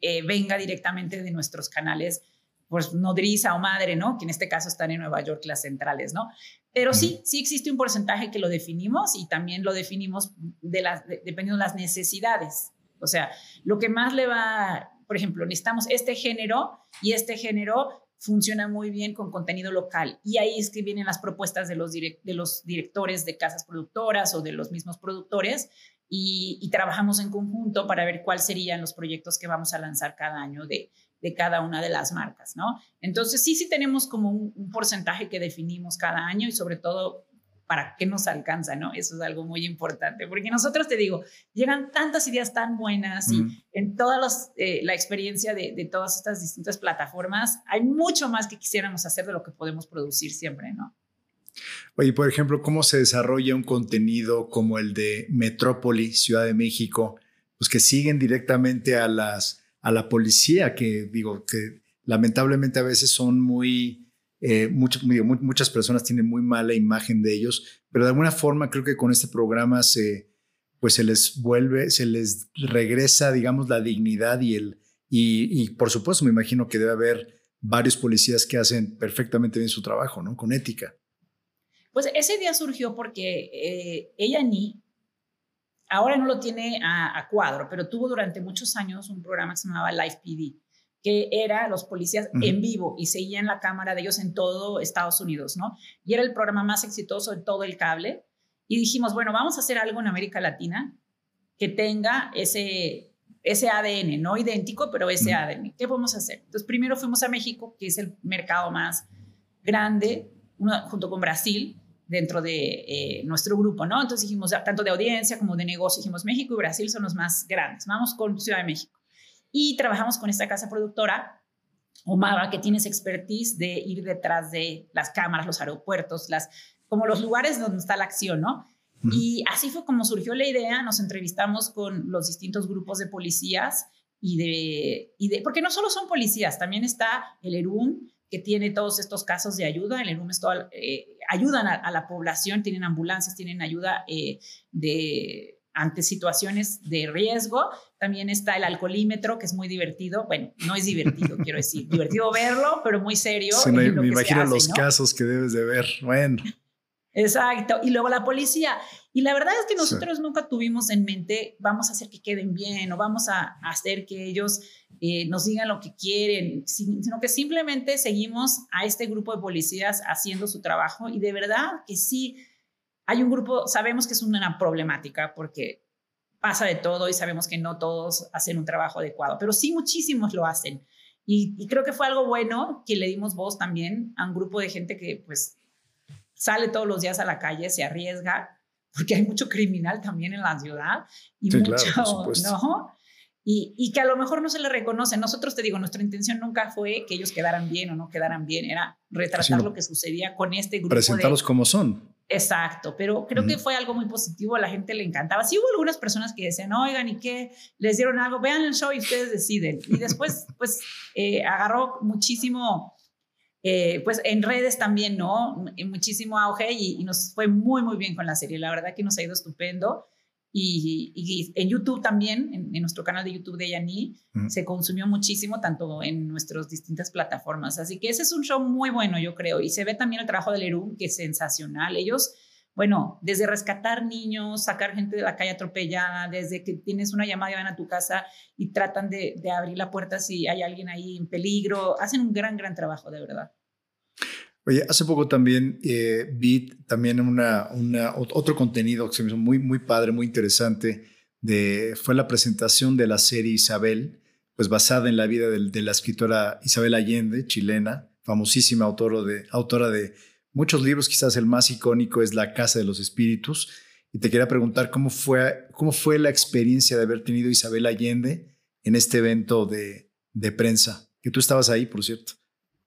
eh, venga directamente de nuestros canales, pues nodriza o madre, ¿no? Que en este caso están en Nueva York las centrales, ¿no? Pero sí, sí existe un porcentaje que lo definimos y también lo definimos de las, dependiendo de las necesidades. O sea, lo que más le va, por ejemplo, necesitamos este género y este género funciona muy bien con contenido local. Y ahí es que vienen las propuestas de los, de los directores de casas productoras o de los mismos productores y, trabajamos en conjunto para ver cuáles serían los proyectos que vamos a lanzar cada año de, de cada una de las marcas, ¿no? Entonces sí, sí tenemos como un, porcentaje que definimos cada año y sobre todo para qué nos alcanza, ¿no? Eso es algo muy importante, porque nosotros, te digo, llegan tantas ideas tan buenas y en toda eh, la experiencia de, de, todas estas distintas plataformas, hay mucho más que quisiéramos hacer de lo que podemos producir siempre, ¿no? Oye, por ejemplo, ¿cómo se desarrolla un contenido como el de Metrópoli, Ciudad de México? Pues que siguen directamente a, las, a la policía, que digo, que lamentablemente a veces son muy, eh, muchas personas tienen muy mala imagen de ellos, pero de alguna forma creo que con este programa se, pues se les vuelve, se les regresa, digamos, la dignidad y el, y por supuesto me imagino que debe haber varios policías que hacen perfectamente bien su trabajo, ¿no? Con ética. Pues ese día surgió porque eh, ella ni, ahora no lo tiene a, cuadro, pero tuvo durante muchos años un programa que se llamaba Live PD, que era los policías en vivo y seguían la cámara de ellos en todo Estados Unidos, ¿no? Y era el programa más exitoso de todo el cable. Y dijimos, bueno, vamos a hacer algo en América Latina que tenga ese, ese ADN, no idéntico, pero ese ADN. ¿Qué podemos hacer? Entonces, primero fuimos a México, que es el mercado más grande, junto con Brasil, dentro de eh, nuestro grupo, ¿no? Entonces dijimos, tanto de audiencia como de negocio, dijimos, México y Brasil son los más grandes, vamos con Ciudad de México. Y trabajamos con esta casa productora, Omava, que tiene esa expertise de ir detrás de las cámaras, los aeropuertos, las, como los lugares donde está la acción, ¿no? Y así fue como surgió la idea, nos entrevistamos con los distintos grupos de policías y de, y de porque no solo son policías, también está el ERUM, que tiene todos estos casos de ayuda. En el RUM eh, ayudan a, la población, tienen ambulancias, tienen ayuda eh, de, ante situaciones de riesgo. También está el alcoholímetro, que es muy divertido. Bueno, no es divertido, quiero decir, divertido verlo, pero muy serio. me, imagino los casos que debes de ver. Bueno. Exacto. Y luego la policía. Y la verdad es que nosotros nunca tuvimos en mente, vamos a hacer que queden bien o vamos a hacer que ellos eh, nos digan lo que quieren, sino que simplemente seguimos a este grupo de policías haciendo su trabajo y de verdad que sí, hay un grupo, sabemos que es una problemática porque pasa de todo y sabemos que no todos hacen un trabajo adecuado, pero sí muchísimos lo hacen. Y, y creo que fue algo bueno que le dimos voz también a un grupo de gente que pues sale todos los días a la calle, se arriesga, porque hay mucho criminal también en la ciudad y mucho, ¿no? Y, y, que a lo mejor no se le reconoce. Nosotros te digo, nuestra intención nunca fue que ellos quedaran bien o no quedaran bien, era retratar lo que sucedía con este grupo. Presentarlos como son. Exacto, pero creo que fue algo muy positivo, a la gente le encantaba. Sí hubo algunas personas que decían, oigan, ¿y qué? Les dieron algo, vean el show y ustedes deciden. Y después, pues, eh, agarró muchísimo eh, pues en redes también, ¿no? Muchísimo auge y, nos fue muy, muy bien con la serie. La verdad que nos ha ido estupendo. Y, en YouTube también, en, nuestro canal de YouTube de Yani, se consumió muchísimo, tanto en nuestras distintas plataformas. Así que ese es un show muy bueno, yo creo. Y se ve también el trabajo de Lerum, que es sensacional. Ellos bueno, desde rescatar niños, sacar gente de la calle atropellada, desde que tienes una llamada y van a tu casa y tratan de, abrir la puerta si hay alguien ahí en peligro, hacen un gran, gran trabajo, de verdad. Oye, hace poco también eh, vi también una, otro contenido que se me hizo muy, muy padre, muy interesante, de, fue la presentación de la serie Isabel, pues basada en la vida de, la escritora Isabel Allende, chilena, famosísima autora de muchos libros, quizás el más icónico es La Casa de los Espíritus. Y te quería preguntar cómo fue, cómo fue la experiencia de haber tenido Isabel Allende en este evento de, de prensa, que tú estabas ahí, por cierto.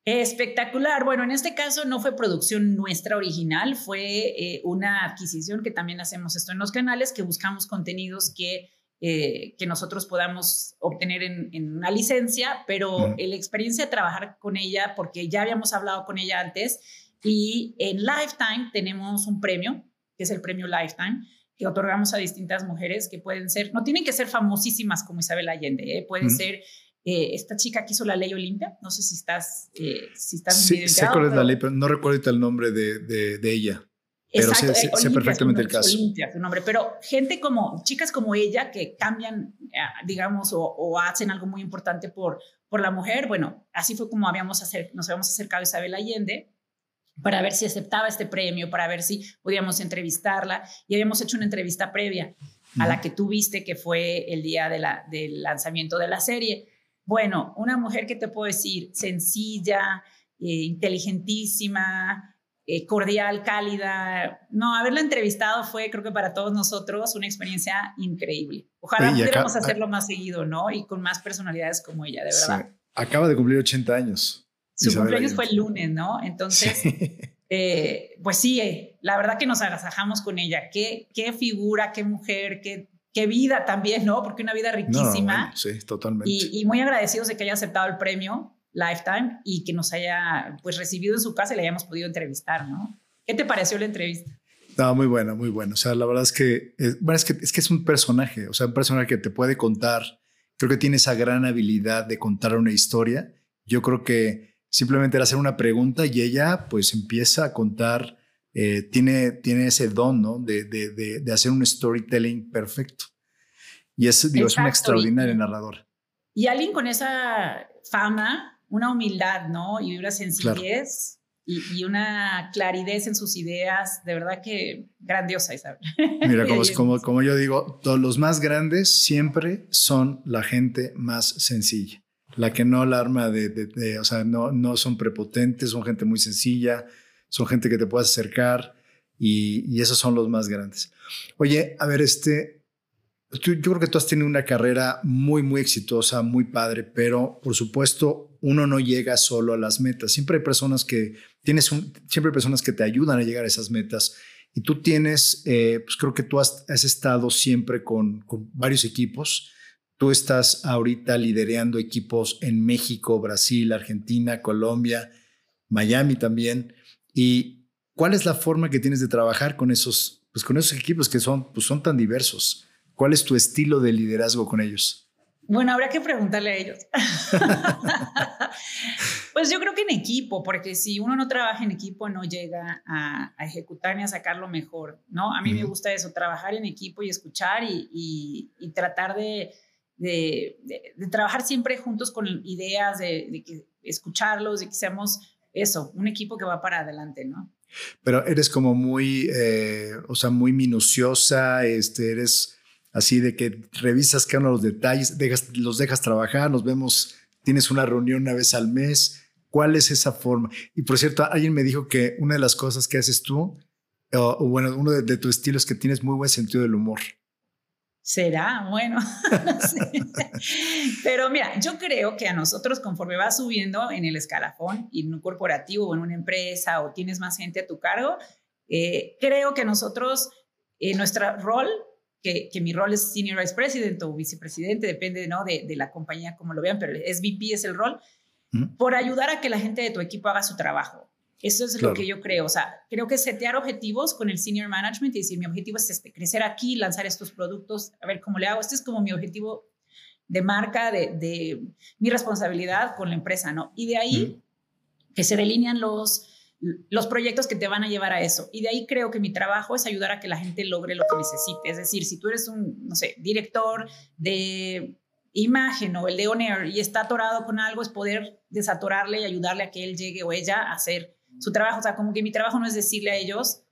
Espectacular. Bueno, en este caso no fue producción nuestra original, fue eh, una adquisición que también hacemos esto en los canales, que buscamos contenidos que, eh, que nosotros podamos obtener en, una licencia, pero la experiencia de trabajar con ella, porque ya habíamos hablado con ella antes, y en Lifetime tenemos un premio, que es el premio Lifetime, que otorgamos a distintas mujeres que pueden ser, no tienen que ser famosísimas como Isabel Allende, ¿eh? pueden ser eh, esta chica que hizo la ley Olimpia, no sé si estás... Eh, si estás sí, sé cuál es la ley, pero no recuerdo el nombre de, de, ella. Pero sé, sé, perfectamente el caso. Olimpia, su nombre, pero gente como, chicas como ella que cambian, digamos, o, o, hacen algo muy importante por, por la mujer, bueno, así fue como habíamos hacer, nos habíamos acercado a Isabel Allende para ver si aceptaba este premio, para ver si podíamos entrevistarla. Y habíamos hecho una entrevista previa a la que tú viste, que fue el día de la, del lanzamiento de la serie. Bueno, una mujer que te puedo decir, sencilla, eh, inteligentísima, eh, cordial, cálida. No, haberla entrevistado fue, creo que para todos nosotros, una experiencia increíble. Ojalá pudiéramos hacerlo más seguido, ¿no? Y con más personalidades como ella, de verdad. Acaba de cumplir 80 años. Su cumpleaños fue el lunes, ¿no? Entonces, eh, pues sí, eh, la verdad que nos agasajamos con ella. Qué, qué figura, qué mujer, qué, qué vida también, ¿no? Porque una vida riquísima. sí, totalmente. Y, muy agradecidos de que haya aceptado el premio Lifetime y que nos haya pues recibido en su casa y le hayamos podido entrevistar, ¿no? ¿Qué te pareció la entrevista? No, muy buena, muy buena. O sea, la verdad es que, es, bueno, es que, es que es un personaje, o sea, un personaje que te puede contar, creo que tiene esa gran habilidad de contar una historia. Yo creo que simplemente era hacer una pregunta y ella pues empieza a contar, eh, tiene, tiene ese don, ¿no? De, de, de, hacer un storytelling perfecto. Y es, digo, es una extraordinaria narradora. Y alguien con esa fama, una humildad, ¿no? Y una sencillez. Y, y, una claridad en sus ideas, de verdad que grandiosa, Isabel. Mira, como, como, como yo digo, todos los más grandes siempre son la gente más sencilla la que no alarma de, de, o sea, no, no son prepotentes, son gente muy sencilla, son gente que te puedes acercar y, esos son los más grandes. Oye, a ver, este, yo creo que tú has tenido una carrera muy, muy exitosa, muy padre, pero por supuesto uno no llega solo a las metas. Siempre hay personas que tienes siempre personas que te ayudan a llegar a esas metas. Y tú tienes, eh, pues creo que tú has, estado siempre con varios equipos Tú estás ahorita liderando equipos en México, Brasil, Argentina, Colombia, Miami también. ¿Y cuál es la forma que tienes de trabajar con esos, pues con esos equipos que son, pues son tan diversos? ¿Cuál es tu estilo de liderazgo con ellos? Bueno, habrá que preguntarle a ellos. pues yo creo que en equipo, porque si uno no trabaja en equipo no llega a, ejecutar ni a sacar lo mejor, ¿no? A mí me gusta eso, trabajar en equipo y escuchar y tratar de, de, trabajar siempre juntos con ideas, de, que escucharlos, de que seamos eso, un equipo que va para adelante, ¿no? Pero eres como muy, eh, o sea, muy minuciosa, este, eres así de que revisas cada uno de los detalles, dejas, los dejas trabajar, nos vemos, tienes una reunión una vez al mes. ¿Cuál es esa forma? Y por cierto, alguien me dijo que una de las cosas que haces tú, o, bueno, uno de, de tus estilos es que tienes muy buen sentido del humor. Será, bueno, Pero mira, yo creo que a nosotros conforme vas subiendo en el escalafón, en un corporativo o en una empresa o tienes más gente a tu cargo, eh, creo que nosotros, eh, nuestro rol, que, que, mi rol es Senior Vice President o vicepresidente, depende ¿no? de, de, la compañía como lo vean, pero SVP es el rol, por ayudar a que la gente de tu equipo haga su trabajo. Eso es lo que yo creo. O sea, creo que setear objetivos con el senior management y decir, mi objetivo es este, crecer aquí, lanzar estos productos, a ver cómo le hago. Este es como mi objetivo de marca, de, mi responsabilidad con la empresa, ¿no? Y de ahí que se delinean los, los proyectos que te van a llevar a eso. Y de ahí creo que mi trabajo es ayudar a que la gente logre lo que necesite. Es decir, si tú eres un, no sé, director de imagen o el de On y está atorado con algo, es poder desatorarle y ayudarle a que él llegue o ella a hacer su trabajo. O sea, como que mi trabajo no es decirle a ellos,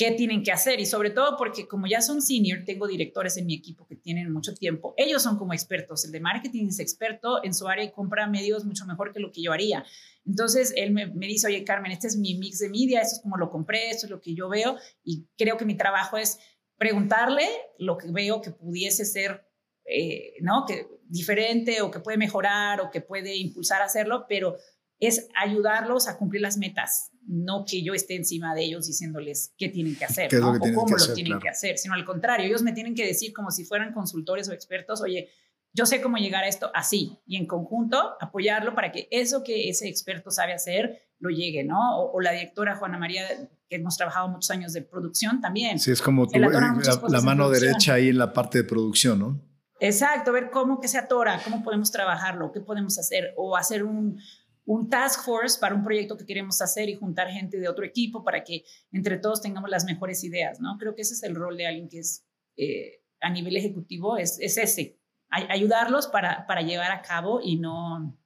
qué tienen que hacer y sobre todo porque como ya son senior, tengo directores en mi equipo que tienen mucho tiempo, ellos son como expertos, el de marketing es experto en su área y compra medios mucho mejor que lo que yo haría. Entonces él me, dice, oye Carmen, este es mi mix de media, esto es como lo compré, esto es lo que yo veo y creo que mi trabajo es preguntarle lo que veo que pudiese ser, eh, ¿no? Que diferente o que puede mejorar o que puede impulsar a hacerlo, pero es ayudarlos a cumplir las metas, no que yo esté encima de ellos diciéndoles qué tienen que hacer o cómo lo tienen que hacer, sino al contrario, ellos me tienen que decir como si fueran consultores o expertos, oye, yo sé cómo llegar a esto así y en conjunto apoyarlo para que eso que ese experto sabe hacer lo llegue, ¿no? O, la directora Juana María, que hemos trabajado muchos años de producción también. Sí, es como eh, la, mano derecha ahí en la parte de producción, ¿no? Exacto, ver cómo que se atora, cómo podemos trabajarlo, qué podemos hacer, o hacer un, un task force para un proyecto que queremos hacer y juntar gente de otro equipo para que entre todos tengamos las mejores ideas, ¿no? Creo que ese es el rol de alguien que es eh, a nivel ejecutivo, es, es ese, ayudarlos para, para llevar a cabo y no,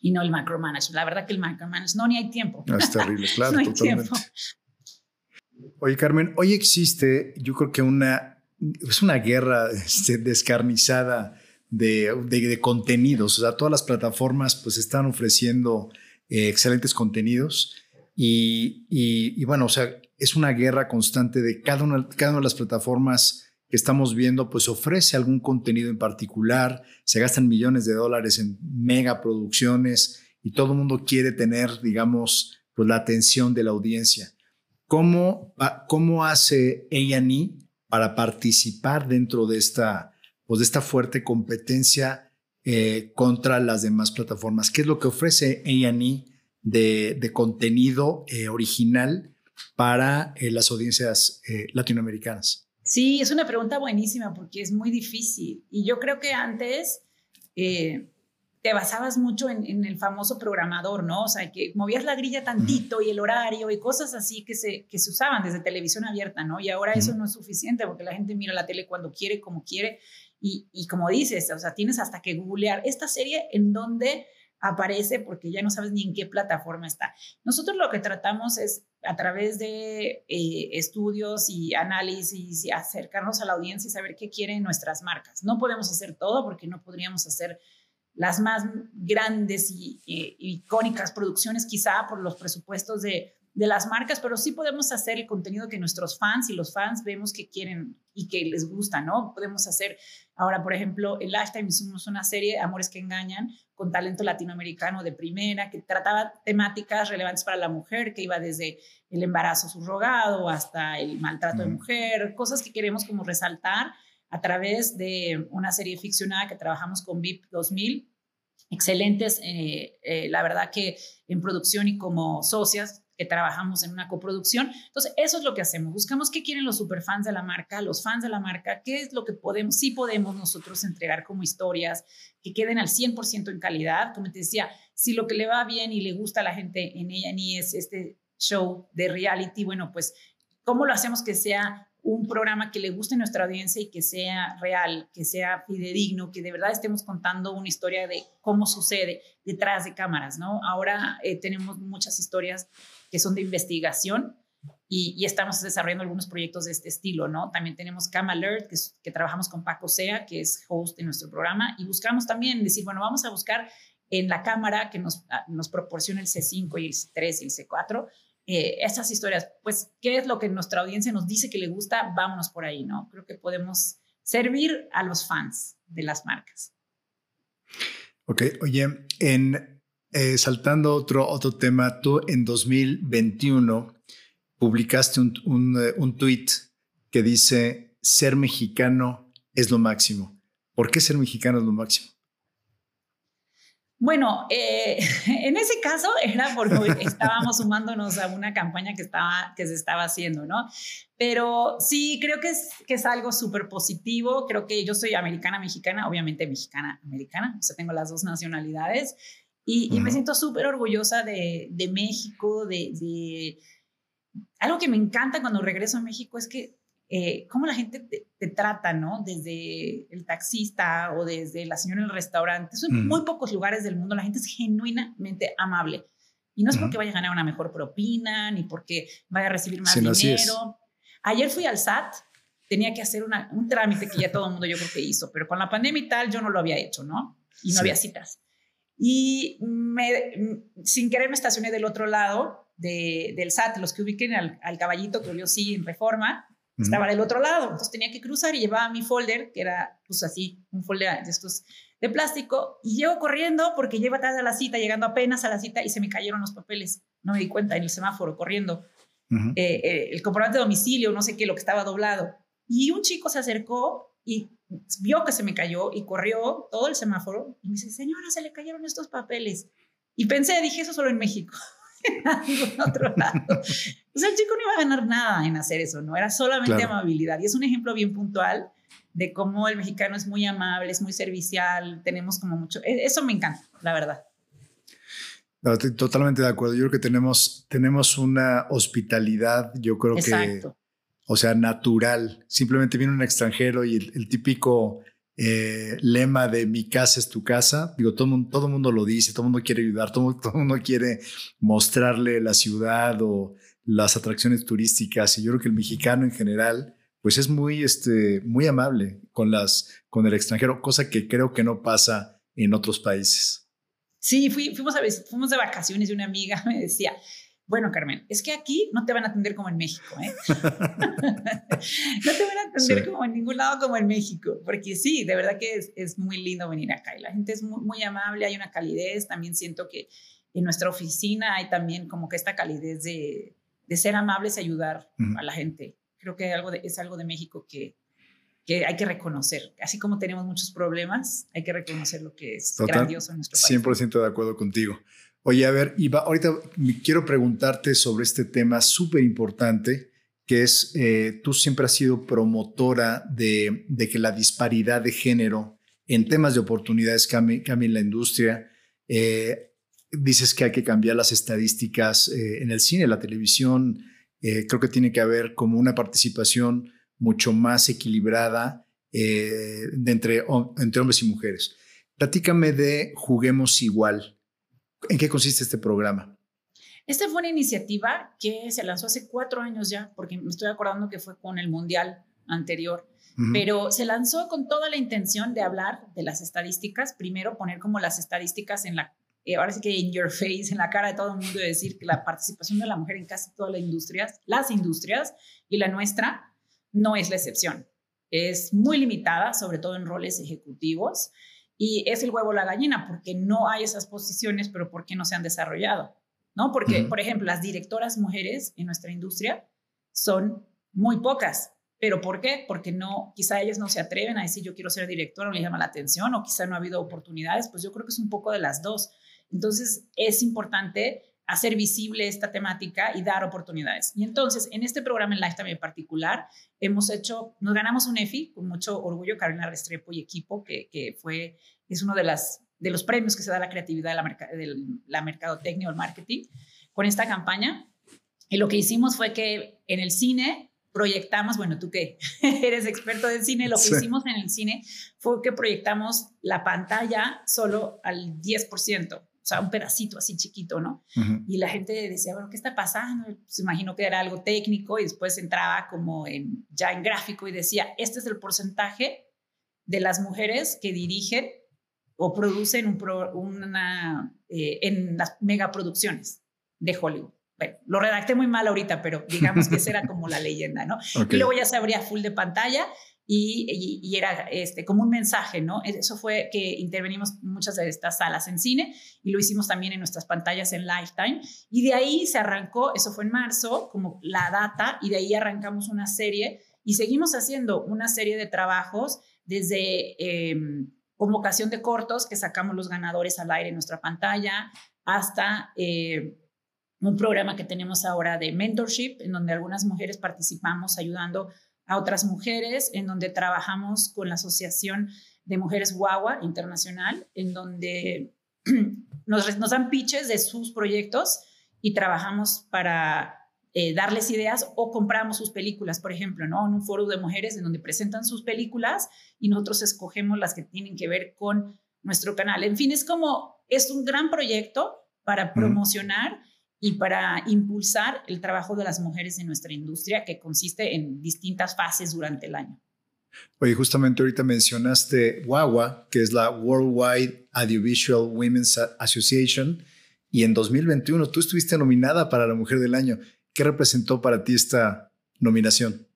y no el micromanage. La verdad que el micromanage, no, ni hay tiempo. No, es terrible, claro, no hay totalmente. Tiempo. Oye, Carmen, hoy existe, yo creo que una, es una guerra este, descarnizada de, contenidos. O sea, todas las plataformas pues están ofreciendo eh, excelentes contenidos y, bueno, o sea, es una guerra constante de cada una, cada una de las plataformas que estamos viendo, pues ofrece algún contenido en particular, se gastan millones de dólares en mega producciones y todo el mundo quiere tener, digamos, pues la atención de la audiencia. ¿Cómo, cómo hace A&E para participar dentro de esta, pues, de esta fuerte competencia eh, contra las demás plataformas. ¿Qué es lo que ofrece A&E de, contenido eh, original para eh, las audiencias latinoamericanas? Sí, es una pregunta buenísima porque es muy difícil. Y yo creo que antes te basabas mucho en, el famoso programador, ¿no? O sea, que movías la grilla tantito y el horario y cosas así que se, que se usaban desde televisión abierta, ¿no? Y ahora eso no es suficiente porque la gente mira la tele cuando quiere, como quiere. Y, como dices, o sea, tienes hasta que googlear esta serie en donde aparece porque ya no sabes ni en qué plataforma está. Nosotros lo que tratamos es a través de eh, estudios y análisis y acercarnos a la audiencia y saber qué quieren nuestras marcas. No podemos hacer todo porque no podríamos hacer las más grandes y icónicas producciones quizá por los presupuestos de, de las marcas, pero sí podemos hacer el contenido que nuestros fans y los fans vemos que quieren y que les gusta, ¿no? Podemos hacer ahora, por ejemplo, en Lifetime hicimos una serie, Amores que Engañan, con talento latinoamericano de primera, que trataba temáticas relevantes para la mujer, que iba desde el embarazo subrogado hasta el maltrato de mujer, cosas que queremos como resaltar a través de una serie ficcionada que trabajamos con VIP 2000 excelentes, eh, eh, la verdad que en producción y como socias que trabajamos en una coproducción. Entonces, eso es lo que hacemos. Buscamos qué quieren los superfans de la marca, los fans de la marca, qué es lo que podemos, sí podemos nosotros entregar como historias que queden al 100% en calidad. Como te decía, si lo que le va bien y le gusta a la gente en ella ni es este show de reality, bueno, pues, ¿cómo lo hacemos que sea un programa que le guste a nuestra audiencia y que sea real, que sea fidedigno, que de verdad estemos contando una historia de cómo sucede detrás de cámaras, ¿no? Ahora eh, tenemos muchas historias que son de investigación y, estamos desarrollando algunos proyectos de este estilo, ¿no? También tenemos Cam Alert, que, trabajamos con Paco Sea, que es host de nuestro programa, y buscamos también decir, bueno, vamos a buscar en la cámara que nos, ah, nos proporciona el C5 y el C3 y el C4, eh, esas historias, pues, ¿qué es lo que nuestra audiencia nos dice que le gusta? Vámonos por ahí, ¿no? Creo que podemos servir a los fans de las marcas. Ok, oye, en, eh, saltando otro, otro tema, tú en 2021 publicaste un, un, eh, un tweet que dice, ser mexicano es lo máximo. ¿Por qué ser mexicano es lo máximo? Bueno, eh, en ese caso era porque estábamos sumándonos a una campaña que, estaba, que se estaba haciendo, ¿no? Pero sí, creo que es, que es algo súper positivo. Creo que yo soy americana, mexicana, obviamente mexicana, americana, o sea, tengo las dos nacionalidades y, me siento súper orgullosa de, de México, de, de... Algo que me encanta cuando regreso a México es que eh, cómo la gente te, trata, ¿no? Desde el taxista o desde la señora en el restaurante. En muy pocos lugares del mundo la gente es genuinamente amable. Y no es porque vaya a ganar una mejor propina, ni porque vaya a recibir más dinero. Ayer fui al SAT, tenía que hacer un trámite que ya todo el mundo yo creo que hizo, pero con la pandemia y tal yo no lo había hecho, ¿no? Y no había citas. Y me, sin querer me estacioné del otro lado del SAT, los que ubiquen al, al caballito que yo sí en reforma, estaba del otro lado, entonces tenía que cruzar y llevaba mi folder, que era pues así, un folder de estos de plástico, y llego corriendo porque llevo tarde a la cita, llegando apenas a la cita y se me cayeron los papeles. No me di cuenta en el semáforo corriendo. Eh, eh, el comprobante de domicilio, no sé qué, lo que estaba doblado. Y un chico se acercó y vio que se me cayó y corrió todo el semáforo y me dice, señora, se le cayeron estos papeles. Y pensé, dije, eso solo en México. en otro lado. O sea, el chico no iba a ganar nada en hacer eso, ¿no? Era solamente amabilidad. Y es un ejemplo bien puntual de cómo el mexicano es muy amable, es muy servicial, tenemos como mucho... E, eso me encanta, la verdad. estoy totalmente de acuerdo. Yo creo que tenemos, tenemos una hospitalidad, yo creo Exacto. que, o sea, natural. Simplemente viene un extranjero y el típico eh, lema de mi casa es tu casa. Digo, todo mundo, todo mundo lo dice, todo el mundo quiere ayudar, todo, todo mundo quiere mostrarle la ciudad o las atracciones turísticas. Y yo creo que el mexicano en general, pues es muy, este, muy amable con, las, con el extranjero, cosa que creo que no pasa en otros países. Sí, fuimos, a, fuimos de vacaciones y una amiga me decía, bueno, Carmen, es que aquí no te van a atender como en México, ¿eh? no te van a atender como en ningún lado como en México, porque sí, de verdad que es, muy lindo venir acá y la gente es muy, amable, hay una calidez, también siento que en nuestra oficina hay también como que esta calidez de, ser amables y ayudar a la gente. Creo que algo es algo de México que, que hay que reconocer. Así como tenemos muchos problemas, hay que reconocer lo que es grandioso en nuestro país. 100% de acuerdo contigo. Oye, a ver, Iba, ahorita quiero preguntarte sobre este tema súper importante, que es, eh, tú siempre has sido promotora de, que la disparidad de género en temas de oportunidades cambie, en la industria. Eh, dices que hay que cambiar las estadísticas eh, en el cine, la televisión. creo que tiene que haber como una participación mucho más equilibrada entre, entre hombres y mujeres. Platícame de Juguemos Igual. ¿En qué consiste este programa? Esta fue una iniciativa que se lanzó hace cuatro años ya, porque me estoy acordando que fue con el Mundial anterior, pero se lanzó con toda la intención de hablar de las estadísticas, primero poner como las estadísticas en la, eh, ahora sí que en your face, en la cara de todo el mundo, y decir que la participación de la mujer en casi todas las industrias, las industrias y la nuestra, no es la excepción. Es muy limitada, sobre todo en roles ejecutivos. Y es el huevo la gallina, porque no hay esas posiciones, pero ¿por qué no se han desarrollado? ¿No? Porque, por ejemplo, las directoras mujeres en nuestra industria son muy pocas. ¿Pero por qué? Porque no, quizá ellas no se atreven a decir yo quiero ser directora, no les llama la atención, o quizá no ha habido oportunidades, pues yo creo que es un poco de las dos. Entonces, es importante hacer visible esta temática y dar oportunidades. Y entonces, en este programa en Lifetime en particular, hemos hecho, nos ganamos un EFI con mucho orgullo, Carolina Restrepo y equipo, que, que fue, es uno de, las, de los premios que se da a la creatividad de la, de la mercadotecnia o el marketing, con esta campaña. Y lo que hicimos fue que en el cine proyectamos, bueno, tú que eres experto del cine, lo que hicimos en el cine fue que proyectamos la pantalla solo al 10% o sea, un pedacito así chiquito, ¿no? Y la gente decía, bueno, ¿qué está pasando? Se imaginó que era algo técnico y después entraba como en, ya en gráfico y decía, este es el porcentaje de las mujeres que dirigen o producen un una, eh, en las megaproducciones de Hollywood. Bueno, lo redacté muy mal ahorita, pero digamos que esa era como la leyenda, ¿no? Y luego ya se abría full de pantalla y, era este, como un mensaje, ¿no? Eso fue que intervenimos muchas de estas salas en cine y lo hicimos también en nuestras pantallas en Lifetime. Y de ahí se arrancó, eso fue en marzo, como la data, y de ahí arrancamos una serie y seguimos haciendo una serie de trabajos desde... Em, convocación de cortos que sacamos los ganadores al aire en nuestra pantalla, hasta eh, un programa que tenemos ahora de mentorship, en donde algunas mujeres participamos ayudando a otras mujeres, en donde trabajamos con la Asociación de Mujeres Guagua Internacional, en donde nos, nos dan pitches de sus proyectos y trabajamos para eh, darles ideas o compramos sus películas, por ejemplo, ¿no? En un foro de mujeres en donde presentan sus películas y nosotros escogemos las que tienen que ver con nuestro canal. En fin, es como, es un gran proyecto para promocionar y para impulsar el trabajo de las mujeres en nuestra industria, que consiste en distintas fases durante el año. Oye, justamente ahorita mencionaste WAWA, que es la Worldwide Audiovisual Women's Association, y en 2021 tú estuviste nominada para la Mujer del Año. ¿Qué representó para ti esta nominación?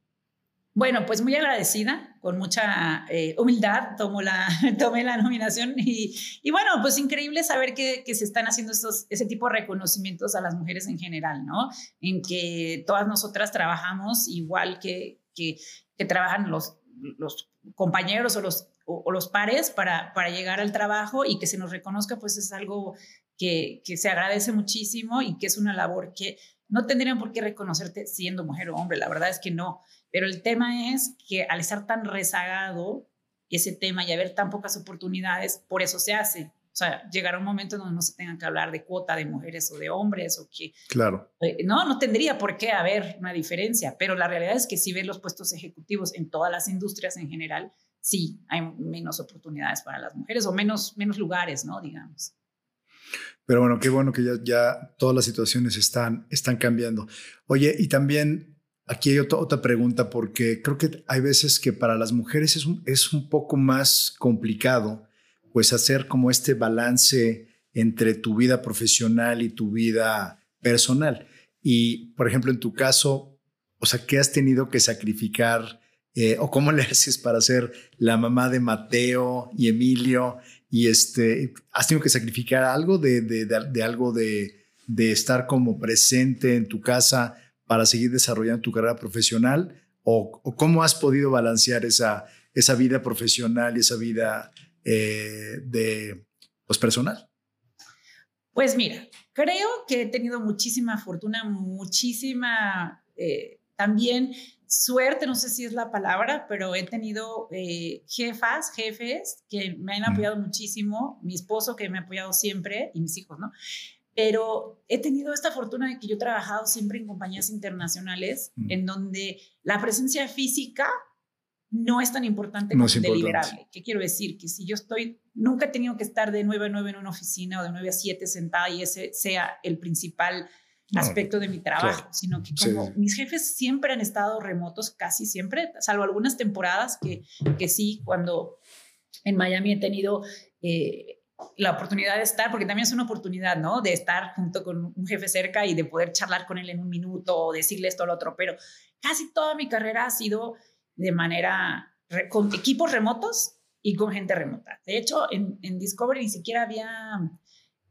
Bueno, pues muy agradecida, con mucha eh, humildad tomo la, tomé la nominación y, bueno, pues increíble saber que, se están haciendo estos, ese tipo de reconocimientos a las mujeres en general, ¿no? En que todas nosotras trabajamos igual que, que, trabajan los, los compañeros o los, o, los pares para, para llegar al trabajo y que se nos reconozca, pues es algo que, que se agradece muchísimo y que es una labor que no tendrían por qué reconocerte siendo mujer o hombre, la verdad es que no. Pero el tema es que al estar tan rezagado ese tema y haber tan pocas oportunidades, por eso se hace. O sea, llegará un momento donde no se tengan que hablar de cuota de mujeres o de hombres o que... Claro. Eh, no, no tendría por qué haber una diferencia, pero la realidad es que si ves los puestos ejecutivos en todas las industrias en general, sí, hay menos oportunidades para las mujeres o menos, menos lugares, ¿no? Digamos. Pero bueno, qué bueno que ya, ya todas las situaciones están, están cambiando. Oye, y también aquí hay otra, pregunta, porque creo que hay veces que para las mujeres es un, es un poco más complicado, pues hacer como este balance entre tu vida profesional y tu vida personal. Y, por ejemplo, en tu caso, o sea, ¿qué has tenido que sacrificar eh, o cómo le haces para ser la mamá de Mateo y Emilio y este, has tenido que sacrificar algo de, de, de, algo de, de, estar como presente en tu casa para seguir desarrollando tu carrera profesional o, cómo has podido balancear esa, esa vida profesional y esa vida eh, de pues, personal. Pues mira, creo que he tenido muchísima fortuna, muchísima eh, también suerte, no sé si es la palabra, pero he tenido eh, jefas, jefes que me han apoyado muchísimo, mi esposo que me ha apoyado siempre y mis hijos, ¿no? Pero he tenido esta fortuna de que yo he trabajado siempre en compañías internacionales en donde la presencia física no es tan importante como deliberable. ¿Qué quiero decir? Que si yo estoy, nunca he tenido que estar de 9 a 9 en una oficina o de 9 a 7 sentada y ese sea el principal aspecto de mi trabajo, sino que como mis jefes siempre han estado remotos, casi siempre, salvo algunas temporadas que, que sí, cuando en Miami he tenido eh, la oportunidad de estar, porque también es una oportunidad, ¿no? De estar junto con un jefe cerca y de poder charlar con él en un minuto o decirle esto o lo otro, pero casi toda mi carrera ha sido de manera, con equipos remotos y con gente remota. De hecho, en, en Discovery ni siquiera había...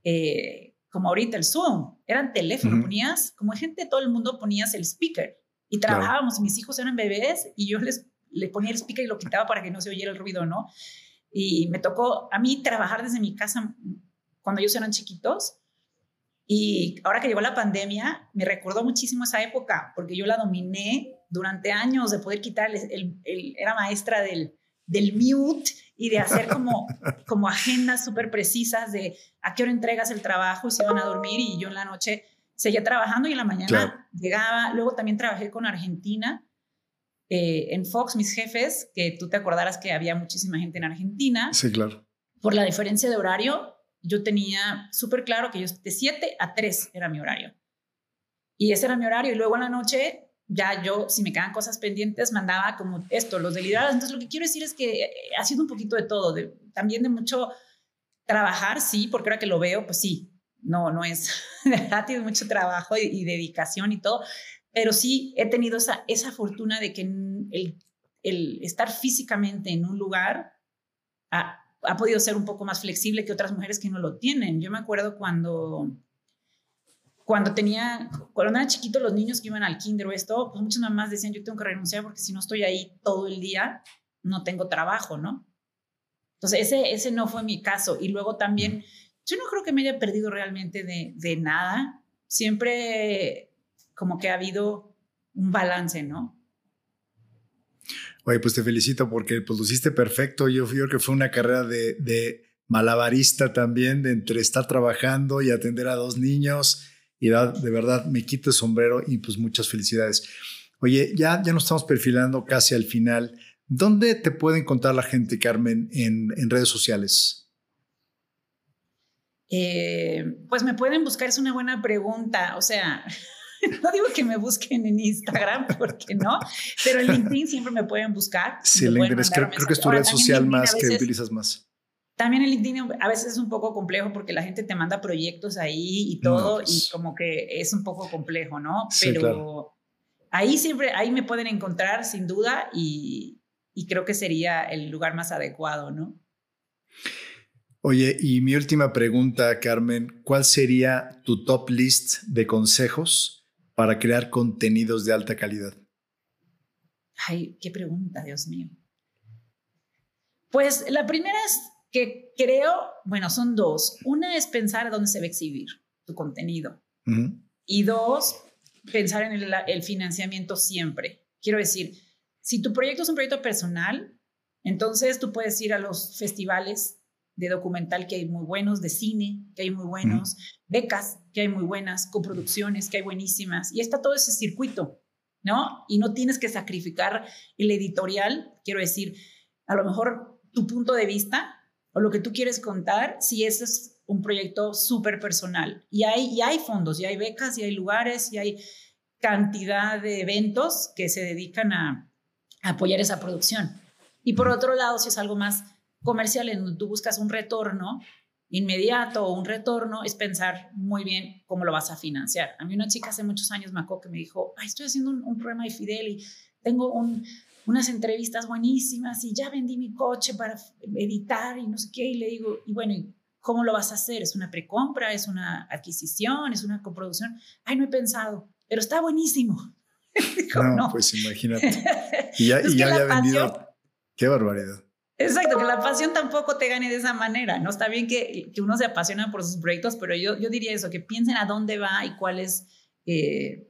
Eh, como ahorita el Zoom, eran teléfono, ponías, como gente de todo el mundo ponías el speaker y trabajábamos, mis hijos eran bebés y yo les, le ponía el speaker y lo quitaba para que no se oyera el ruido, ¿no? Y me tocó a mí trabajar desde mi casa cuando ellos eran chiquitos. Y ahora que llegó la pandemia, me recordó muchísimo esa época porque yo la dominé durante años de poder quitar el, el era maestra del, del mute y de hacer como, como agendas súper precisas de a qué hora entregas el trabajo y se iban a dormir y yo en la noche seguía trabajando y en la mañana llegaba, luego también trabajé con Argentina, eh, en Fox, mis jefes, que tú te acordarás que había muchísima gente en Argentina. Sí, claro. Por la diferencia de horario, yo tenía súper claro que yo de 7 a 3 era mi horario. Y ese era mi horario. Y luego en la noche ya yo, si me quedan cosas pendientes, mandaba como esto, los deliberados. Entonces, lo que quiero decir es que eh, ha sido un poquito de todo, de, también de mucho trabajar, sí, porque ahora que lo veo, pues sí, no, no es, ha tenido mucho trabajo y, dedicación y todo, pero sí he tenido esa, esa fortuna de que el, el estar físicamente en un lugar ha, ha podido ser un poco más flexible que otras mujeres que no lo tienen. Yo me acuerdo cuando cuando tenía, cuando era chiquito, los niños que iban al kinder o esto, pues muchas mamás decían, yo tengo que renunciar porque si no estoy ahí todo el día, no tengo trabajo, ¿no? Entonces, ese, ese no fue mi caso. Y luego también, yo no creo que me haya perdido realmente de, de nada. Siempre como que ha habido un balance, ¿no? Oye, pues te felicito porque pues, lo hiciste perfecto. Yo, creo que fue una carrera de, de, malabarista también, de entre estar trabajando y atender a dos niños. Y de verdad, me quito el sombrero y pues muchas felicidades. Oye, ya, ya nos estamos perfilando casi al final. ¿Dónde te puede encontrar la gente, Carmen, en, en redes sociales? Eh, pues me pueden buscar, es una buena pregunta. O sea, no digo que me busquen en Instagram, porque no, pero en LinkedIn siempre me pueden buscar. Sí, LinkedIn creo, que es tu red social más que utilizas más. También en LinkedIn a veces es un poco complejo porque la gente te manda proyectos ahí y todo, y pues como que es un poco complejo, ¿no? Pero ahí siempre, ahí me pueden encontrar sin duda y, y creo que sería el lugar más adecuado, ¿no? Oye, y mi última pregunta, Carmen, ¿cuál sería tu top list de consejos para crear contenidos de alta calidad? Ay, qué pregunta, Dios mío. Pues la primera es que creo, bueno, son dos. Una es pensar dónde se va a exhibir tu contenido. Y dos, pensar en el, financiamiento siempre. Quiero decir, si tu proyecto es un proyecto personal, entonces tú puedes ir a los festivales de documental que hay muy buenos, de cine que hay muy buenos, becas que hay muy buenas, coproducciones que hay buenísimas, y está todo ese circuito, ¿no? Y no tienes que sacrificar el editorial, quiero decir, a lo mejor tu punto de vista o lo que tú quieres contar, si ese es un proyecto súper personal. Y hay, y hay fondos, y hay becas, y hay lugares, y hay cantidad de eventos que se dedican a, apoyar esa producción. Y por otro lado, si es algo más comercial en donde tú buscas un retorno inmediato o un retorno, es pensar muy bien cómo lo vas a financiar. A mí una chica hace muchos años me que me dijo, Ay, estoy haciendo un, programa de Fidel y tengo unas entrevistas buenísimas y ya vendí mi coche para editar y no sé qué. Y le digo, y bueno, ¿cómo lo vas a hacer? ¿Es una precompra? ¿Es una adquisición? ¿Es una coproducción? Ay, no he pensado pero está buenísimo. no, pues imagínate. Y ya, y ya había vendido. Qué barbaridad. Exacto, que la pasión tampoco te gane de esa manera, ¿no? Está bien que, que uno se apasiona por sus proyectos, pero yo, yo diría eso, que piensen a dónde va y cuál es, eh,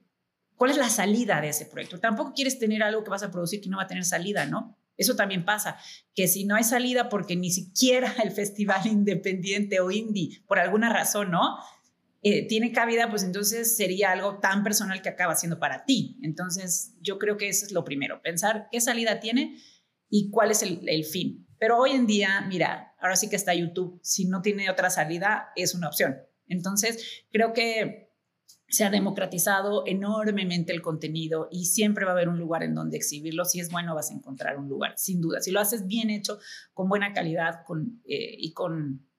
cuál es la salida de ese proyecto. Tampoco quieres tener algo que vas a producir que no va a tener salida, ¿no? Eso también pasa, que si no hay salida porque ni siquiera el festival independiente o indie, por alguna razón, ¿no? Eh, tiene cabida, pues entonces sería algo tan personal que acaba siendo para ti. Entonces, yo creo que eso es lo primero, pensar qué salida tiene y cuál es el, el, fin. Pero hoy en día, mira, ahora sí que está YouTube, si no tiene otra salida, es una opción. Entonces, creo que se ha democratizado enormemente el contenido y siempre va a haber un lugar en donde exhibirlo. Si es bueno, vas a encontrar un lugar, sin duda. Si lo haces bien hecho, con buena calidad con, eh, y con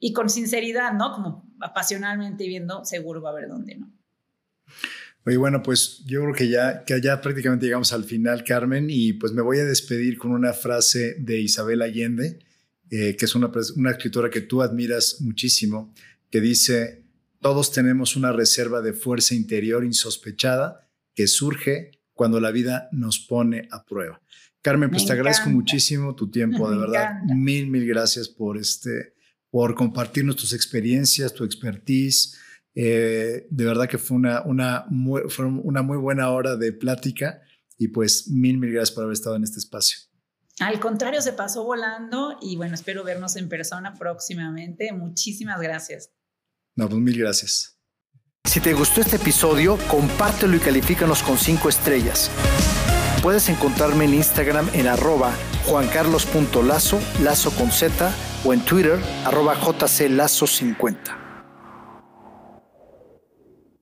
y con sinceridad, ¿no? Como apasionalmente viendo, seguro va a haber dónde, ¿no? Oye, bueno, pues yo creo que ya, que ya prácticamente llegamos al final, Carmen, y pues me voy a despedir con una frase de Isabel Allende, eh, que es una, una escritora que tú admiras muchísimo, que dice, todos tenemos una reserva de fuerza interior insospechada que surge cuando la vida nos pone a prueba. Carmen, pues te agradezco muchísimo tu tiempo, de verdad. Mil, mil gracias por este, por compartirnos tus experiencias, tu expertise. Eh, de verdad que fue una, una, muy, fue una muy buena hora de plática y pues mil, mil gracias por haber estado en este espacio. Al contrario, se pasó volando y bueno, espero vernos en persona próximamente. Muchísimas gracias. No, pues mil gracias. Si te gustó este episodio, compártelo y califícanos con cinco estrellas. Puedes encontrarme en Instagram en arroba juancarlos.lazo, lazo con Z, o en Twitter arroba jclazo50.